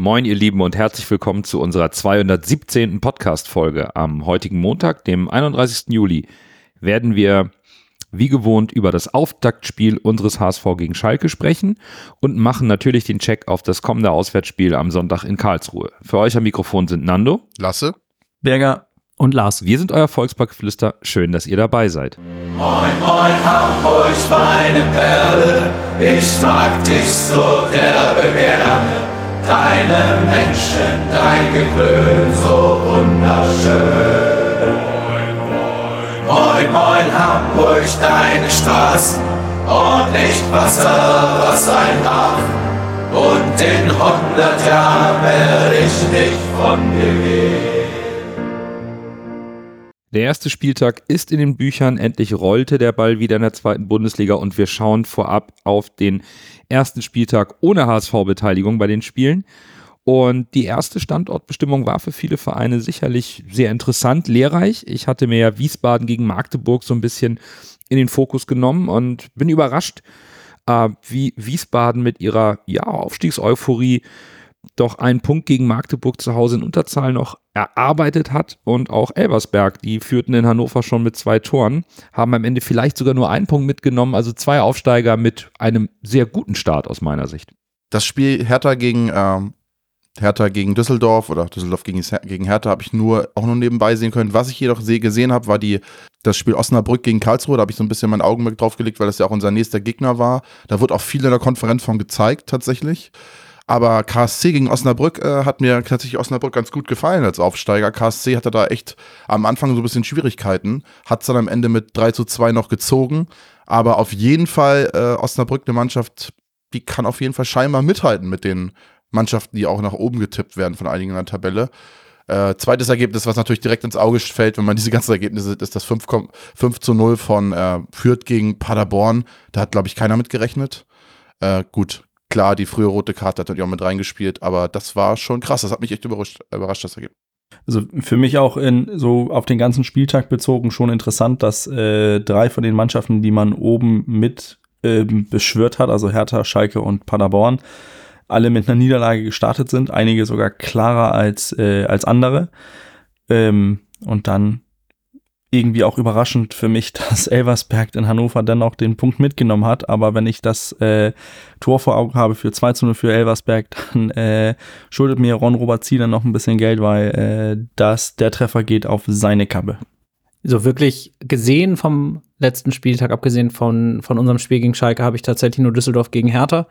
Moin, ihr Lieben, und herzlich willkommen zu unserer 217. Podcast-Folge. Am heutigen Montag, dem 31. Juli, werden wir wie gewohnt über das Auftaktspiel unseres HSV gegen Schalke sprechen und machen natürlich den Check auf das kommende Auswärtsspiel am Sonntag in Karlsruhe. Für euch am Mikrofon sind Nando, Lasse, Berger und Lars. Wir sind euer Volksparkgeflüster. Schön, dass ihr dabei seid. Moin, moin, Hamburg, meine Perle, ich mag dich so derbe gerne. Deine Menschen, dein Geklön, so wunderschön. Moin, moin, Hamburg, deine Straßen und nicht Wasser, was ein Bach. Und in hundert Jahren werde ich nicht von dir gehen. Der erste Spieltag ist in den Büchern. Endlich rollte der Ball wieder in der zweiten Bundesliga und wir schauen vorab auf den ersten Spieltag ohne HSV-Beteiligung bei den Spielen. Und die erste Standortbestimmung war für viele Vereine sicherlich sehr interessant, lehrreich. Ich hatte mir ja Wiesbaden gegen Magdeburg so ein bisschen in den Fokus genommen und bin überrascht, äh, wie Wiesbaden mit ihrer ja, Aufstiegseuphorie doch einen Punkt gegen Magdeburg zu Hause in Unterzahl noch erarbeitet hat und auch Elversberg, die führten in Hannover schon mit zwei Toren, haben am Ende vielleicht sogar nur einen Punkt mitgenommen, also zwei Aufsteiger mit einem sehr guten Start aus meiner Sicht. Das Spiel Hertha gegen ähm, Hertha gegen Düsseldorf oder Düsseldorf gegen, gegen Hertha habe ich nur auch nur nebenbei sehen können. Was ich jedoch gesehen habe, war die, das Spiel Osnabrück gegen Karlsruhe. Da habe ich so ein bisschen mein Augenmerk drauf gelegt, weil das ja auch unser nächster Gegner war. Da wurde auch viel in der Konferenz von gezeigt, tatsächlich. Aber KSC gegen Osnabrück äh, hat mir tatsächlich Osnabrück ganz gut gefallen als Aufsteiger. KSC hatte da echt am Anfang so ein bisschen Schwierigkeiten, hat es dann am Ende mit 3 zu 2 noch gezogen. Aber auf jeden Fall äh, Osnabrück eine Mannschaft, die kann auf jeden Fall scheinbar mithalten mit den Mannschaften, die auch nach oben getippt werden von einigen in der Tabelle. Äh, zweites Ergebnis, was natürlich direkt ins Auge fällt, wenn man diese ganzen Ergebnisse sieht, ist das 5, 5 zu 0 von äh, Fürth gegen Paderborn. Da hat, glaube ich, keiner mit gerechnet. Äh, gut, Klar, die frühe rote Karte hat natürlich auch mit reingespielt, aber das war schon krass. Das hat mich echt überrascht, überrascht das Ergebnis. Also für mich auch in, so auf den ganzen Spieltag bezogen schon interessant, dass äh, drei von den Mannschaften, die man oben mit ähm, beschwört hat, also Hertha, Schalke und Paderborn, alle mit einer Niederlage gestartet sind, einige sogar klarer als, äh, als andere. Ähm, und dann irgendwie auch überraschend für mich, dass Elversberg in Hannover dennoch den Punkt mitgenommen hat. Aber wenn ich das äh, Tor vor Augen habe für 2 zu 0 für Elversberg, dann äh, schuldet mir Ron Robert Zieler noch ein bisschen Geld, weil äh, das, der Treffer geht auf seine Kappe. So wirklich gesehen vom letzten Spieltag, abgesehen von, von unserem Spiel gegen Schalke, habe ich tatsächlich nur Düsseldorf gegen Hertha.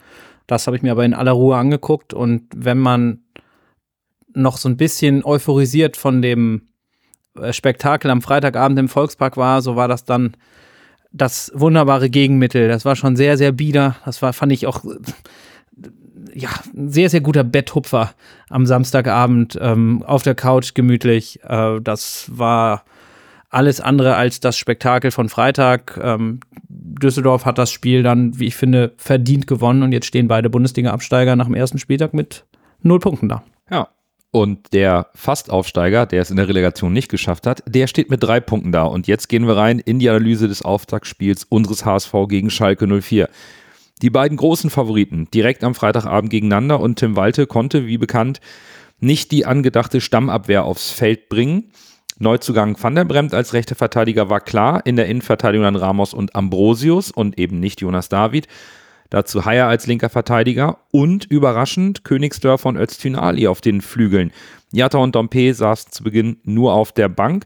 Das habe ich mir aber in aller Ruhe angeguckt. Und wenn man noch so ein bisschen euphorisiert von dem Spektakel am Freitagabend im Volkspark war, so war das dann das wunderbare Gegenmittel. Das war schon sehr, sehr bieder. Das war, fand ich auch, ja, ein sehr, sehr guter Betthupfer am Samstagabend ähm, auf der Couch gemütlich. Äh, das war alles andere als das Spektakel von Freitag. Ähm, Düsseldorf hat das Spiel dann, wie ich finde, verdient gewonnen und jetzt stehen beide Bundesliga-Absteiger nach dem ersten Spieltag mit null Punkten da. Ja, und der Fastaufsteiger, der es in der Relegation nicht geschafft hat, der steht mit drei Punkten da. Und jetzt gehen wir rein in die Analyse des Auftaktspiels unseres HSV gegen Schalke 04. Die beiden großen Favoriten direkt am Freitagabend gegeneinander und Tim Walte konnte, wie bekannt, nicht die angedachte Stammabwehr aufs Feld bringen. Neuzugang Van der Bremt als rechter Verteidiger war klar, in der Innenverteidigung dann Ramos und Ambrosius und eben nicht Jonas David. Dazu Haier als linker Verteidiger und überraschend Königsdörfer und Öztün Ali auf den Flügeln. Jatta und Dompe saßen zu Beginn nur auf der Bank.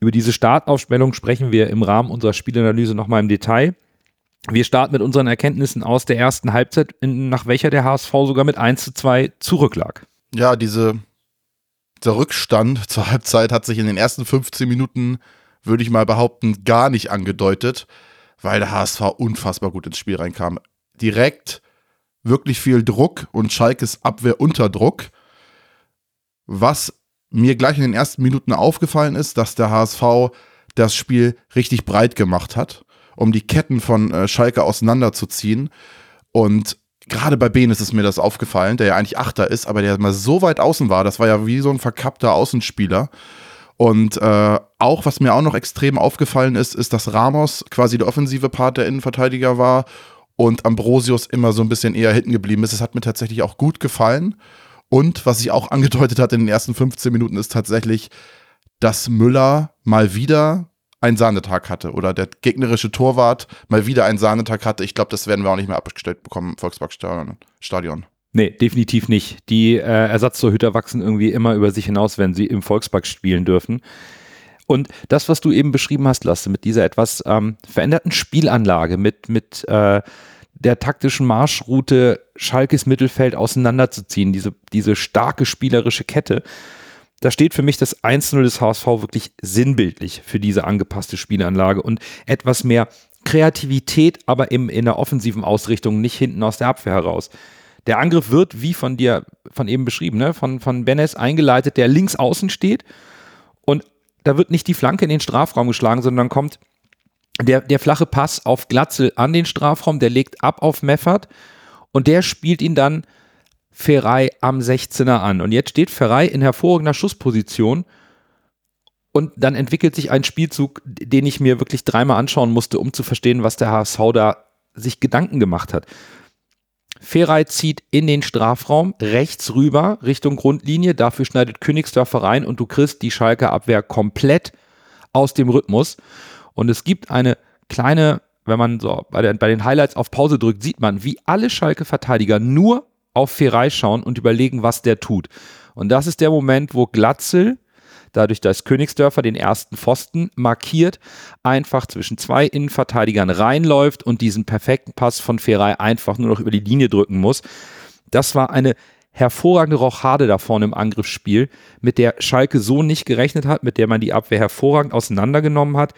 Über diese Startaufstellung sprechen wir im Rahmen unserer Spielanalyse nochmal im Detail. Wir starten mit unseren Erkenntnissen aus der ersten Halbzeit, nach welcher der HSV sogar mit 1 zu 2 zurücklag. Ja, diese, dieser Rückstand zur Halbzeit hat sich in den ersten 15 Minuten, würde ich mal behaupten, gar nicht angedeutet, weil der HSV unfassbar gut ins Spiel reinkam direkt wirklich viel Druck und Schalkes Abwehr unter Druck. Was mir gleich in den ersten Minuten aufgefallen ist, dass der HSV das Spiel richtig breit gemacht hat, um die Ketten von äh, Schalke auseinanderzuziehen. Und gerade bei Ben ist es mir das aufgefallen, der ja eigentlich Achter ist, aber der mal so weit außen war, das war ja wie so ein verkappter Außenspieler. Und äh, auch, was mir auch noch extrem aufgefallen ist, ist, dass Ramos quasi der offensive Part der Innenverteidiger war und Ambrosius immer so ein bisschen eher hinten geblieben ist. Es hat mir tatsächlich auch gut gefallen. Und was sich auch angedeutet hat in den ersten 15 Minuten ist tatsächlich, dass Müller mal wieder einen Sahnetag hatte oder der gegnerische Torwart mal wieder einen Sahnetag hatte. Ich glaube, das werden wir auch nicht mehr abgestellt bekommen im Volksparkstadion. Nee, definitiv nicht. Die äh, Ersatztorhüter wachsen irgendwie immer über sich hinaus, wenn sie im Volkspark spielen dürfen. Und das, was du eben beschrieben hast, Lasse, mit dieser etwas ähm, veränderten Spielanlage, mit, mit äh, der taktischen Marschroute Schalkes Mittelfeld auseinanderzuziehen, diese, diese starke spielerische Kette, da steht für mich das 1-0 des HSV wirklich sinnbildlich für diese angepasste Spielanlage und etwas mehr Kreativität, aber im, in der offensiven Ausrichtung, nicht hinten aus der Abwehr heraus. Der Angriff wird, wie von dir, von eben beschrieben, ne, von, von Benes eingeleitet, der links außen steht da wird nicht die Flanke in den Strafraum geschlagen, sondern kommt der, der flache Pass auf Glatzel an den Strafraum, der legt ab auf Meffert und der spielt ihn dann Ferrei am 16er an. Und jetzt steht Ferrei in hervorragender Schussposition und dann entwickelt sich ein Spielzug, den ich mir wirklich dreimal anschauen musste, um zu verstehen, was der HSV da sich Gedanken gemacht hat. Ferrei zieht in den Strafraum rechts rüber Richtung Grundlinie, dafür schneidet Königsdörfer rein und du kriegst die Schalke Abwehr komplett aus dem Rhythmus. Und es gibt eine kleine, wenn man so bei, der, bei den Highlights auf Pause drückt, sieht man, wie alle Schalke-Verteidiger nur auf Ferrei schauen und überlegen, was der tut. Und das ist der Moment, wo Glatzel, dadurch, dass Königsdörfer den ersten Pfosten markiert, einfach zwischen zwei Innenverteidigern reinläuft und diesen perfekten Pass von Ferrei einfach nur noch über die Linie drücken muss. Das war eine hervorragende Rochade da vorne im Angriffsspiel, mit der Schalke so nicht gerechnet hat, mit der man die Abwehr hervorragend auseinandergenommen hat.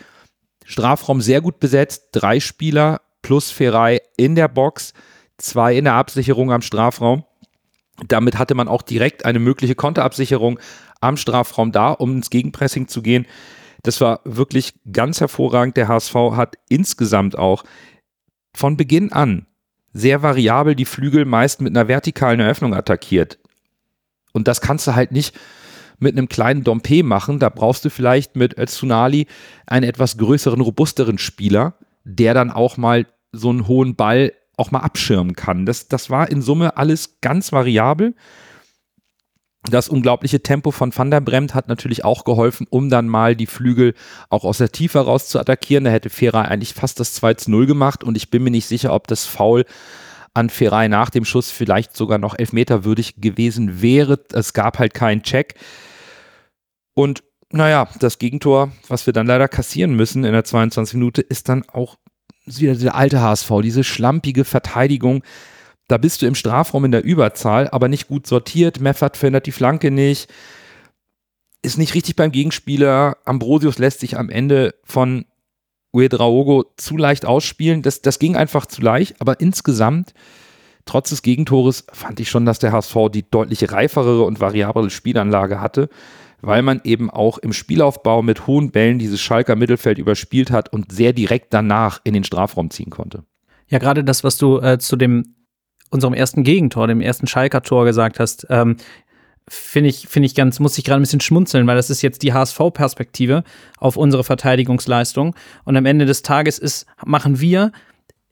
Strafraum sehr gut besetzt, drei Spieler plus Ferrei in der Box zwei in der Absicherung am Strafraum. Damit hatte man auch direkt eine mögliche Konterabsicherung am Strafraum da, um ins Gegenpressing zu gehen. Das war wirklich ganz hervorragend. Der HSV hat insgesamt auch von Beginn an sehr variabel die Flügel meist mit einer vertikalen Eröffnung attackiert. Und das kannst du halt nicht mit einem kleinen Dompe machen. Da brauchst du vielleicht mit Tsunali einen etwas größeren, robusteren Spieler, der dann auch mal so einen hohen Ball auch mal abschirmen kann. Das, das war in Summe alles ganz variabel. Das unglaubliche Tempo von Van der Bremt hat natürlich auch geholfen, um dann mal die Flügel auch aus der Tiefe raus zu attackieren. Da hätte Ferrei eigentlich fast das 2 zu 0 gemacht und ich bin mir nicht sicher, ob das Foul an Ferrei nach dem Schuss vielleicht sogar noch elfmeterwürdig gewesen wäre. Es gab halt keinen Check. Und naja, das Gegentor, was wir dann leider kassieren müssen in der 22 Minute, ist dann auch wieder der alte HSV, diese schlampige Verteidigung. Da bist du im Strafraum in der Überzahl, aber nicht gut sortiert. Meffert verändert die Flanke nicht. Ist nicht richtig beim Gegenspieler. Ambrosius lässt sich am Ende von Uedraogo zu leicht ausspielen. Das, das ging einfach zu leicht, aber insgesamt, trotz des Gegentores, fand ich schon, dass der HSV die deutlich reifere und variablere Spielanlage hatte weil man eben auch im Spielaufbau mit hohen Bällen dieses Schalker Mittelfeld überspielt hat und sehr direkt danach in den Strafraum ziehen konnte. Ja, gerade das, was du äh, zu dem unserem ersten Gegentor, dem ersten Schalker Tor gesagt hast, ähm, finde ich, finde ich ganz, muss ich gerade ein bisschen schmunzeln, weil das ist jetzt die HSV-Perspektive auf unsere Verteidigungsleistung. Und am Ende des Tages ist, machen wir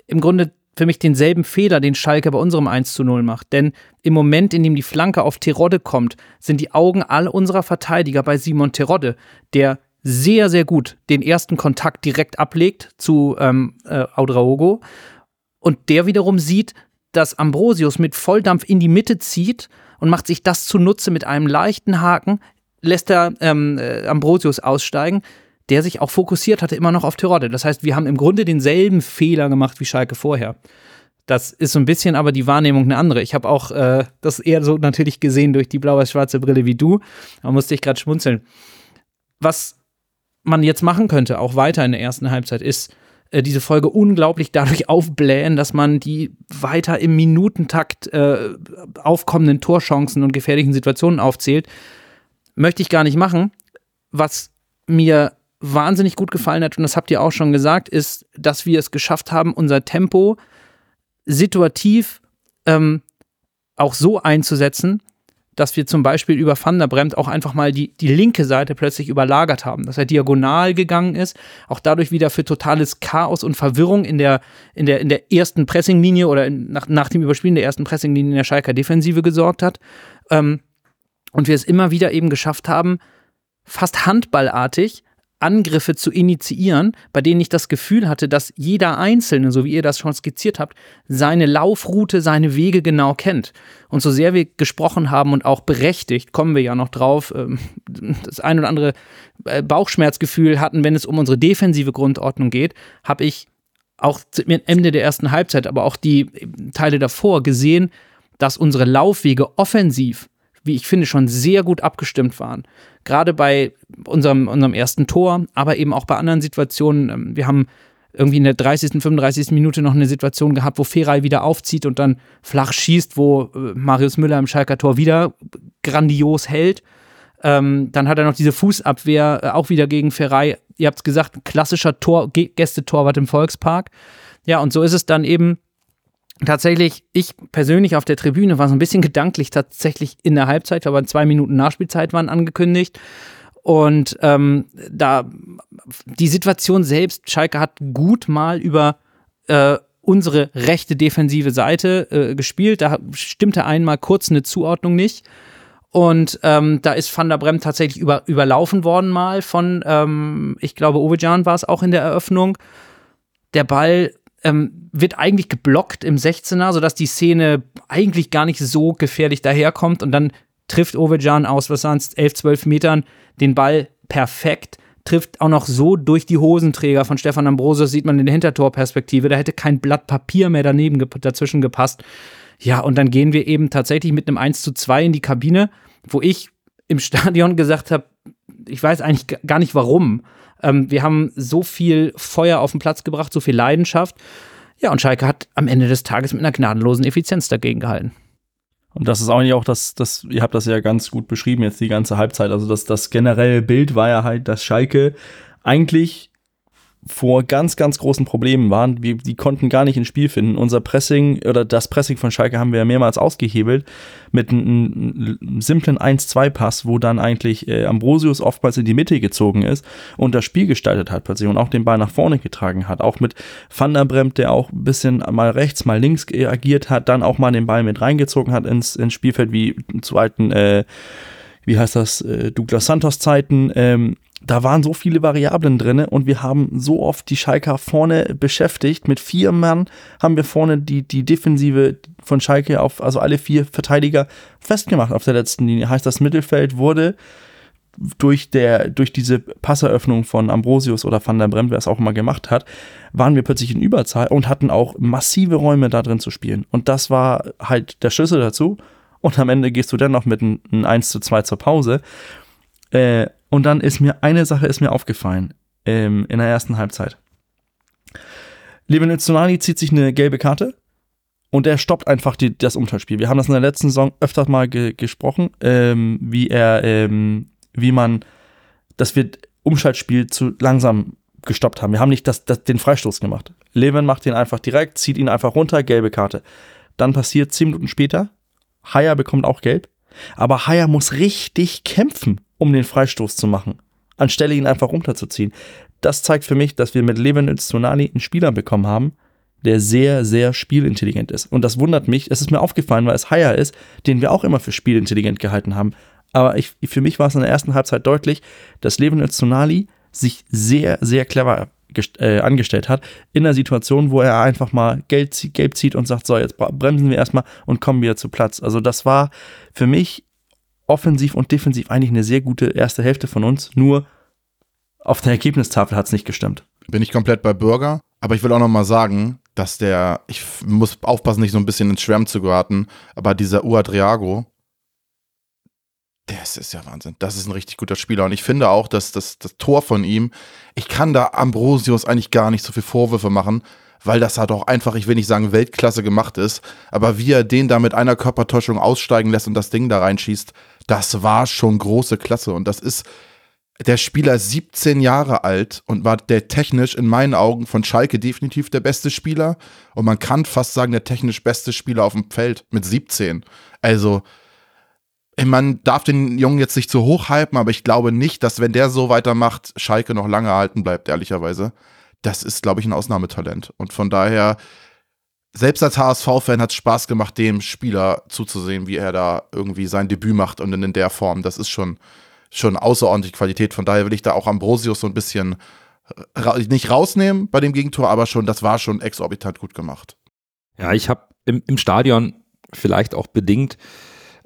im Grunde für mich denselben Fehler, den Schalke bei unserem 1 zu 0 macht. Denn im Moment, in dem die Flanke auf Terodde kommt, sind die Augen all unserer Verteidiger bei Simon Terodde, der sehr, sehr gut den ersten Kontakt direkt ablegt zu ähm, äh, Audraogo. Und der wiederum sieht, dass Ambrosius mit Volldampf in die Mitte zieht und macht sich das zunutze mit einem leichten Haken, lässt er ähm, äh, Ambrosius aussteigen, der sich auch fokussiert hatte immer noch auf Terodde. Das heißt, wir haben im Grunde denselben Fehler gemacht wie Schalke vorher. Das ist so ein bisschen aber die Wahrnehmung eine andere. Ich habe auch äh, das eher so natürlich gesehen durch die blau-schwarze Brille wie du. Da musste ich gerade schmunzeln. Was man jetzt machen könnte, auch weiter in der ersten Halbzeit, ist äh, diese Folge unglaublich dadurch aufblähen, dass man die weiter im Minutentakt äh, aufkommenden Torchancen und gefährlichen Situationen aufzählt. Möchte ich gar nicht machen. Was mir wahnsinnig gut gefallen hat, und das habt ihr auch schon gesagt, ist, dass wir es geschafft haben, unser Tempo situativ ähm, auch so einzusetzen, dass wir zum Beispiel über Van der Bremt auch einfach mal die, die linke Seite plötzlich überlagert haben, dass er diagonal gegangen ist, auch dadurch wieder für totales Chaos und Verwirrung in der, in der, in der ersten Pressinglinie oder in, nach, nach dem Überspielen der ersten Pressinglinie in der Schalker Defensive gesorgt hat. Ähm, und wir es immer wieder eben geschafft haben, fast handballartig Angriffe zu initiieren, bei denen ich das Gefühl hatte, dass jeder Einzelne, so wie ihr das schon skizziert habt, seine Laufroute, seine Wege genau kennt. Und so sehr wir gesprochen haben und auch berechtigt, kommen wir ja noch drauf, ähm, das ein oder andere äh, Bauchschmerzgefühl hatten, wenn es um unsere defensive Grundordnung geht, habe ich auch Ende der ersten Halbzeit, aber auch die Teile davor gesehen, dass unsere Laufwege offensiv wie ich finde, schon sehr gut abgestimmt waren. Gerade bei unserem, unserem ersten Tor, aber eben auch bei anderen Situationen. Ähm, wir haben irgendwie in der 30., 35. Minute noch eine Situation gehabt, wo Feray wieder aufzieht und dann flach schießt, wo äh, Marius Müller im Schalker Tor wieder grandios hält. Ähm, dann hat er noch diese Fußabwehr äh, auch wieder gegen Feray. Ihr habt es gesagt, klassischer Tor, Gästetorwart im Volkspark. Ja, und so ist es dann eben tatsächlich, ich persönlich auf der Tribüne war so ein bisschen gedanklich tatsächlich in der Halbzeit, aber zwei Minuten Nachspielzeit waren angekündigt. Und ähm, da die Situation selbst, Schalke hat gut mal über äh, unsere rechte defensive Seite äh, gespielt. Da stimmte einmal kurz eine Zuordnung nicht. Und ähm, da ist Van der Brem tatsächlich über, überlaufen worden mal von, ähm, ich glaube, Ovejan war es auch in der Eröffnung. Der Ball ähm, wird eigentlich geblockt im 16er, sodass die Szene eigentlich gar nicht so gefährlich daherkommt und dann trifft Ovejan aus, was es, 11, 12 Metern den Ball perfekt, trifft auch noch so durch die Hosenträger von Stefan Ambrosius, sieht man in der Hintertorperspektive, da hätte kein Blatt Papier mehr daneben dazwischen gepasst. Ja, und dann gehen wir eben tatsächlich mit einem 1 zu 2 in die Kabine, wo ich im Stadion gesagt habe, ich weiß eigentlich gar nicht warum. Ähm, wir haben so viel Feuer auf den Platz gebracht, so viel Leidenschaft. Ja, und Schalke hat am Ende des Tages mit einer gnadenlosen Effizienz dagegen gehalten. Und das ist eigentlich auch das, das, ihr habt das ja ganz gut beschrieben jetzt die ganze Halbzeit. Also das, das generelle Bild war ja halt, dass Schalke eigentlich vor ganz, ganz großen Problemen waren. Wir, die konnten gar nicht ins Spiel finden. Unser Pressing oder das Pressing von Schalke haben wir ja mehrmals ausgehebelt mit einem, simplen 1-2-Pass, wo dann eigentlich äh, Ambrosius oftmals in die Mitte gezogen ist und das Spiel gestaltet hat plötzlich und auch den Ball nach vorne getragen hat. Auch mit Van der Bremt, der auch ein bisschen mal rechts, mal links agiert hat, dann auch mal den Ball mit reingezogen hat ins, ins Spielfeld, wie zu alten, äh, wie heißt das, äh, Douglas Santos Zeiten. Ähm, da waren so viele Variablen drin und wir haben so oft die Schalker vorne beschäftigt. Mit vier Mann haben wir vorne die, die Defensive von Schalke auf, also alle vier Verteidiger festgemacht auf der letzten Linie. Heißt, das Mittelfeld wurde durch, der, durch diese Passeröffnung von Ambrosius oder Van der Bremt, wer es auch immer gemacht hat, waren wir plötzlich in Überzahl und hatten auch massive Räume da drin zu spielen. Und das war halt der Schlüssel dazu. Und am Ende gehst du dann noch mit einem 1 zu 2 zur Pause. Äh, und dann ist mir eine Sache ist mir aufgefallen ähm, in der ersten Halbzeit. Levin Tsunani zieht sich eine gelbe Karte und er stoppt einfach die, das Umschaltspiel. Wir haben das in der letzten Saison öfters mal ge gesprochen, ähm, wie er, ähm, wie man, dass wir Umschaltspiel zu langsam gestoppt haben. Wir haben nicht das, das, den Freistoß gemacht. Levin macht ihn einfach direkt, zieht ihn einfach runter, gelbe Karte. Dann passiert zehn Minuten später, Haya bekommt auch gelb, aber Haya muss richtig kämpfen um den Freistoß zu machen, anstelle ihn einfach runterzuziehen. Das zeigt für mich, dass wir mit Levin Tsunani einen Spieler bekommen haben, der sehr, sehr spielintelligent ist. Und das wundert mich. Es ist mir aufgefallen, weil es Haya ist, den wir auch immer für spielintelligent gehalten haben. Aber ich, für mich war es in der ersten Halbzeit deutlich, dass Levin Tsunali sich sehr, sehr clever äh, angestellt hat, in der Situation, wo er einfach mal gelb zieht und sagt, so, jetzt bremsen wir erstmal und kommen wieder zu Platz. Also das war für mich offensiv und defensiv eigentlich eine sehr gute erste Hälfte von uns, nur auf der Ergebnistafel hat es nicht gestimmt. Bin ich komplett bei Bürger, aber ich will auch noch mal sagen, dass der, ich muss aufpassen, nicht so ein bisschen ins Schwärmen zu geraten, aber dieser Uadriago, das ist ja Wahnsinn. Das ist ein richtig guter Spieler. Und ich finde auch, dass das, das Tor von ihm, ich kann da Ambrosius eigentlich gar nicht so viel Vorwürfe machen, weil das halt auch einfach, ich will nicht sagen Weltklasse gemacht ist, aber wie er den da mit einer Körpertäuschung aussteigen lässt und das Ding da reinschießt, das war schon große Klasse. Und das ist der Spieler 17 Jahre alt und war der technisch in meinen Augen von Schalke definitiv der beste Spieler. Und man kann fast sagen, der technisch beste Spieler auf dem Feld mit 17. Also, man darf den Jungen jetzt nicht zu hoch hypen, aber ich glaube nicht, dass wenn der so weitermacht, Schalke noch lange erhalten bleibt, ehrlicherweise. Das ist, glaube ich, ein Ausnahmetalent. Und von daher selbst als HSV-Fan hat es Spaß gemacht, dem Spieler zuzusehen, wie er da irgendwie sein Debüt macht und in der Form. Das ist schon, schon außerordentlich Qualität. Von daher will ich da auch Ambrosius so ein bisschen ra nicht rausnehmen bei dem Gegentor, aber schon, das war schon exorbitant gut gemacht. Ja, ich habe im, im Stadion vielleicht auch bedingt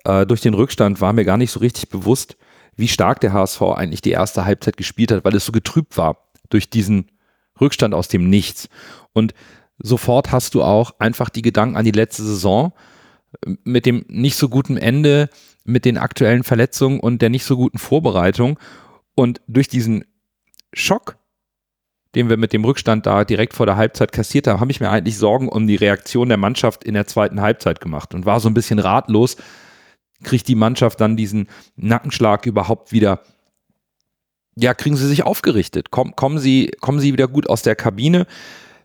äh, durch den Rückstand war mir gar nicht so richtig bewusst, wie stark der HSV eigentlich die erste Halbzeit gespielt hat, weil es so getrübt war durch diesen Rückstand aus dem Nichts. Und sofort hast du auch einfach die Gedanken an die letzte Saison mit dem nicht so guten Ende, mit den aktuellen Verletzungen und der nicht so guten Vorbereitung. Und durch diesen Schock, den wir mit dem Rückstand da direkt vor der Halbzeit kassiert haben, habe ich mir eigentlich Sorgen um die Reaktion der Mannschaft in der zweiten Halbzeit gemacht und war so ein bisschen ratlos, kriegt die Mannschaft dann diesen Nackenschlag überhaupt wieder ja, kriegen sie sich aufgerichtet, Komm, kommen, sie, kommen sie wieder gut aus der Kabine.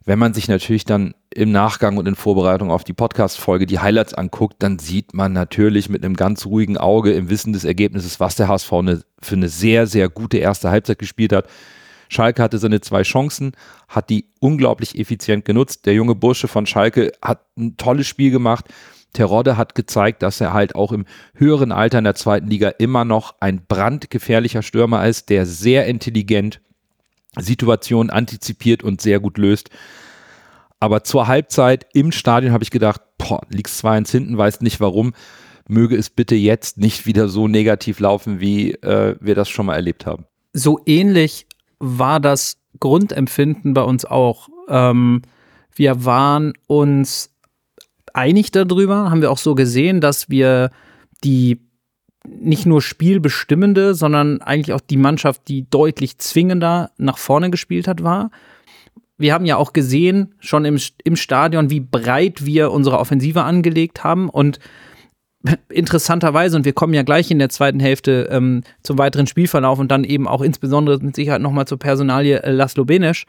Wenn man sich natürlich dann im Nachgang und in Vorbereitung auf die Podcast-Folge die Highlights anguckt, dann sieht man natürlich mit einem ganz ruhigen Auge im Wissen des Ergebnisses, was der HSV eine, für eine sehr, sehr gute erste Halbzeit gespielt hat. Schalke hatte seine zwei Chancen, hat die unglaublich effizient genutzt. Der junge Bursche von Schalke hat ein tolles Spiel gemacht. Terodde hat gezeigt, dass er halt auch im höheren Alter in der zweiten Liga immer noch ein brandgefährlicher Stürmer ist, der sehr intelligent Situationen antizipiert und sehr gut löst. Aber zur Halbzeit im Stadion habe ich gedacht, boah, liegst 2-1 hinten, weiß nicht warum. Möge es bitte jetzt nicht wieder so negativ laufen, wie äh, wir das schon mal erlebt haben. So ähnlich war das Grundempfinden bei uns auch. Ähm, wir waren uns einig darüber, haben wir auch so gesehen, dass wir die nicht nur spielbestimmende, sondern eigentlich auch die Mannschaft, die deutlich zwingender nach vorne gespielt hat, war. Wir haben ja auch gesehen, schon im, im Stadion, wie breit wir unsere Offensive angelegt haben und interessanterweise, und wir kommen ja gleich in der zweiten Hälfte ähm, zum weiteren Spielverlauf und dann eben auch insbesondere mit Sicherheit nochmal zur Personalie äh, Laszlo Benesch,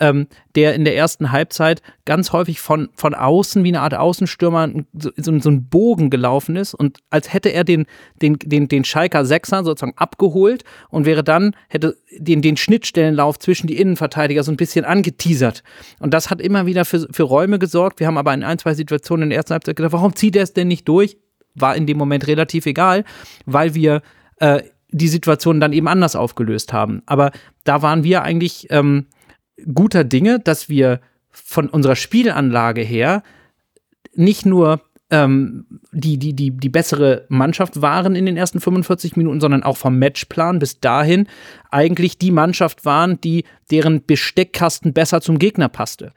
ähm, der in der ersten Halbzeit ganz häufig von, von außen wie eine Art Außenstürmer so, so, so ein Bogen gelaufen ist und als hätte er den, den, den, den Schalker Sechser sozusagen abgeholt und wäre dann, hätte den, den Schnittstellenlauf zwischen die Innenverteidiger so ein bisschen angeteasert. Und das hat immer wieder für, für Räume gesorgt. Wir haben aber in ein, zwei Situationen in der ersten Halbzeit gedacht, warum zieht er es denn nicht durch? war in dem Moment relativ egal, weil wir äh, die Situation dann eben anders aufgelöst haben. Aber da waren wir eigentlich ähm, guter Dinge, dass wir von unserer Spielanlage her nicht nur ähm, die, die, die, die bessere Mannschaft waren in den ersten 45 Minuten, sondern auch vom Matchplan bis dahin eigentlich die Mannschaft waren, die deren Besteckkasten besser zum Gegner passte.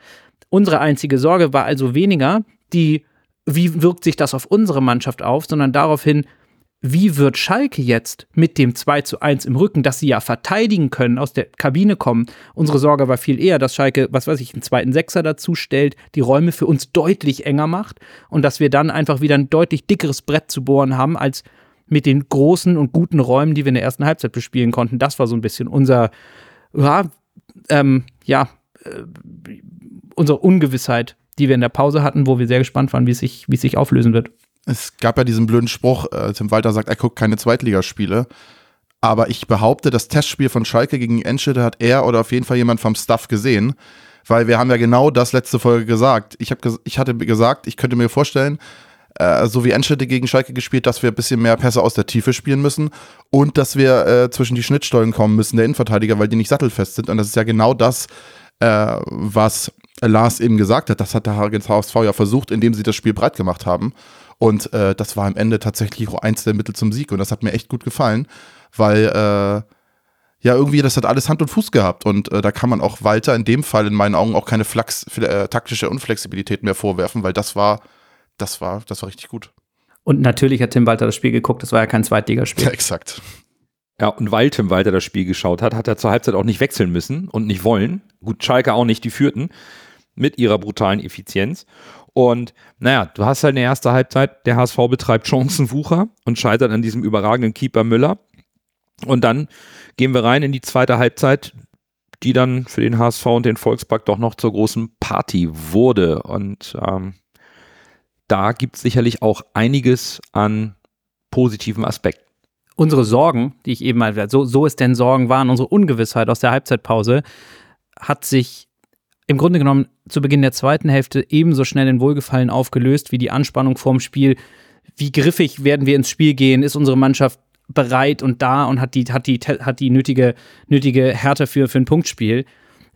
Unsere einzige Sorge war also weniger die wie wirkt sich das auf unsere Mannschaft auf, sondern daraufhin, wie wird Schalke jetzt mit dem 2 zu 1 im Rücken, dass sie ja verteidigen können, aus der Kabine kommen? Unsere Sorge war viel eher, dass Schalke, was weiß ich, einen zweiten Sechser dazu stellt, die Räume für uns deutlich enger macht und dass wir dann einfach wieder ein deutlich dickeres Brett zu bohren haben, als mit den großen und guten Räumen, die wir in der ersten Halbzeit bespielen konnten. Das war so ein bisschen unser, ja, ähm, ja, äh, unsere Ungewissheit die wir in der Pause hatten, wo wir sehr gespannt waren, wie es sich, wie es sich auflösen wird. Es gab ja diesen blöden Spruch, äh, Tim Walter sagt, er guckt keine Zweitligaspiele. Aber ich behaupte, das Testspiel von Schalke gegen Enschede hat er oder auf jeden Fall jemand vom Staff gesehen. Weil wir haben ja genau das letzte Folge gesagt. Ich, hab, ich hatte gesagt, ich könnte mir vorstellen, äh, so wie Enschede gegen Schalke gespielt, dass wir ein bisschen mehr Pässe aus der Tiefe spielen müssen und dass wir äh, zwischen die Schnittstollen kommen müssen, der Innenverteidiger, weil die nicht sattelfest sind. Und das ist ja genau das, äh, was Lars eben gesagt hat, das hat der HSV ja versucht, indem sie das Spiel breit gemacht haben. Und äh, das war am Ende tatsächlich auch eins der Mittel zum Sieg. Und das hat mir echt gut gefallen, weil äh, ja irgendwie das hat alles Hand und Fuß gehabt. Und äh, da kann man auch Walter in dem Fall in meinen Augen auch keine Flax, äh, taktische Unflexibilität mehr vorwerfen, weil das war, das war, das war richtig gut. Und natürlich hat Tim Walter das Spiel geguckt, das war ja kein Zweitligaspiel. Ja, exakt. Ja, und weil Tim Walter das Spiel geschaut hat, hat er zur Halbzeit auch nicht wechseln müssen und nicht wollen. Gut, Schalke auch nicht, die führten mit ihrer brutalen Effizienz. Und naja, du hast halt eine erste Halbzeit, der HSV betreibt Chancenwucher und scheitert an diesem überragenden Keeper Müller. Und dann gehen wir rein in die zweite Halbzeit, die dann für den HSV und den Volkspark doch noch zur großen Party wurde. Und ähm, da gibt es sicherlich auch einiges an positiven Aspekten. Unsere Sorgen, die ich eben mal, so, so es denn Sorgen waren, unsere Ungewissheit aus der Halbzeitpause, hat sich im Grunde genommen zu Beginn der zweiten Hälfte ebenso schnell in Wohlgefallen aufgelöst wie die Anspannung vorm Spiel. Wie griffig werden wir ins Spiel gehen? Ist unsere Mannschaft bereit und da und hat die, hat die, hat die nötige, nötige Härte für, für ein Punktspiel?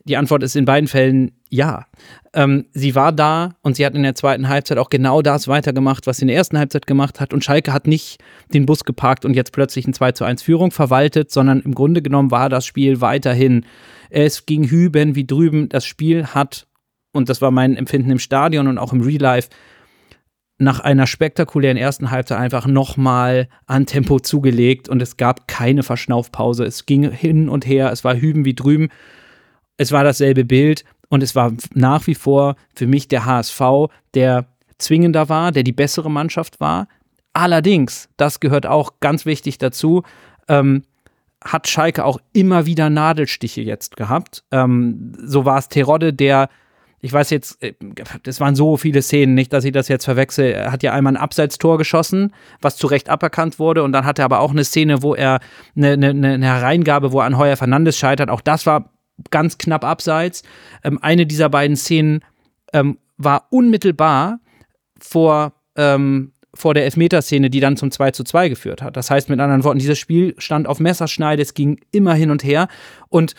Die Antwort ist in beiden Fällen ja. Ähm, sie war da und sie hat in der zweiten Halbzeit auch genau das weitergemacht, was sie in der ersten Halbzeit gemacht hat. Und Schalke hat nicht den Bus geparkt und jetzt plötzlich ein 2 zu 1 Führung verwaltet, sondern im Grunde genommen war das Spiel weiterhin. Es ging hüben wie drüben. Das Spiel hat, und das war mein Empfinden im Stadion und auch im Real Life, nach einer spektakulären ersten Halbzeit einfach nochmal an Tempo zugelegt und es gab keine Verschnaufpause. Es ging hin und her, es war hüben wie drüben es war dasselbe Bild und es war nach wie vor für mich der HSV, der zwingender war, der die bessere Mannschaft war. Allerdings, das gehört auch ganz wichtig dazu, ähm, hat Schalke auch immer wieder Nadelstiche jetzt gehabt. Ähm, so war es Terodde, der, ich weiß jetzt, äh, das waren so viele Szenen, nicht, dass ich das jetzt verwechsel. Er hat ja einmal ein Abseitstor geschossen, was zu Recht aberkannt wurde. Und dann hat er aber auch eine Szene, wo er eine, eine, eine Hereingabe, wo er an Heuer Fernandes scheitert. Auch das war ganz knapp abseits. Ähm, eine dieser beiden Szenen ähm, war unmittelbar vor, ähm, vor der Elfmeterszene, die dann zum 2 zu 2 geführt hat. Das heißt mit anderen Worten, dieses Spiel stand auf Messerschneide, es ging immer hin und her und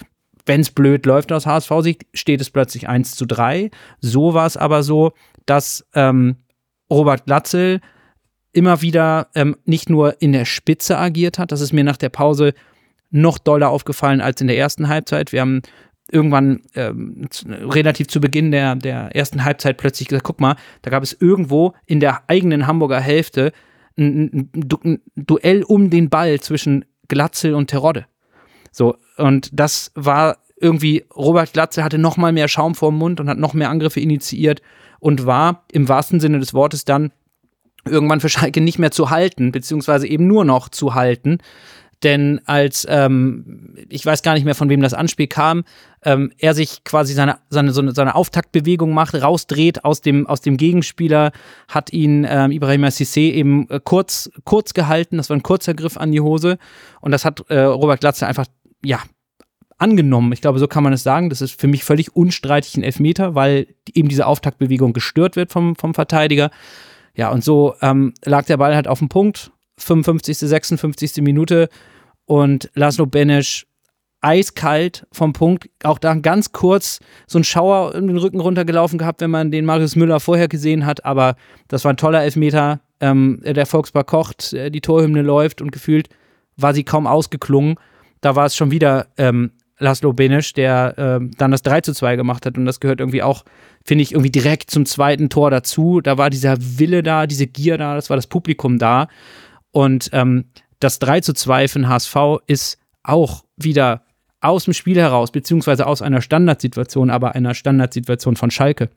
wenn es blöd läuft aus HSV-Sicht, steht es plötzlich 1 zu 3. So war es aber so, dass ähm, Robert Glatzel immer wieder ähm, nicht nur in der Spitze agiert hat, das ist mir nach der Pause noch doller aufgefallen als in der ersten Halbzeit. Wir haben irgendwann ähm, relativ zu Beginn der, der ersten Halbzeit plötzlich gesagt, guck mal, da gab es irgendwo in der eigenen Hamburger Hälfte ein, ein, ein Duell um den Ball zwischen Glatzel und Terodde. So, und das war irgendwie, Robert Glatzel hatte noch mal mehr Schaum vorm Mund und hat noch mehr Angriffe initiiert und war im wahrsten Sinne des Wortes dann irgendwann für Schalke nicht mehr zu halten, beziehungsweise eben nur noch zu halten. Denn als, ähm, ich weiß gar nicht mehr, von wem das Anspiel kam, ähm, er sich quasi seine, seine, so eine, seine Auftaktbewegung macht, rausdreht aus dem, aus dem Gegenspieler, hat ihn ähm, Ibrahim Sissé eben äh, kurz, kurz gehalten. Das war ein kurzer Griff an die Hose. Und das hat äh, Robert Glatze einfach, ja, angenommen. Ich glaube, so kann man es sagen. Das ist für mich völlig unstreitig ein Elfmeter, weil eben diese Auftaktbewegung gestört wird vom, vom Verteidiger. Ja, und so ähm, lag der Ball halt auf dem Punkt. 55., 56. Minute und Laszlo Benesch eiskalt vom Punkt, auch da ganz kurz so ein Schauer in den Rücken runtergelaufen gehabt, wenn man den Marius Müller vorher gesehen hat, aber das war ein toller Elfmeter. Ähm, der Volkspark kocht, äh, die Torhymne läuft und gefühlt war sie kaum ausgeklungen. Da war es schon wieder ähm, Laszlo Benesch, der ähm, dann das 3 zu 2 gemacht hat und das gehört irgendwie auch, finde ich, irgendwie direkt zum zweiten Tor dazu. Da war dieser Wille da, diese Gier da, das war das Publikum da und ähm, das 3 zu 2 für den HSV ist auch wieder aus dem Spiel heraus, beziehungsweise aus einer Standardsituation, aber einer Standardsituation von Schalke.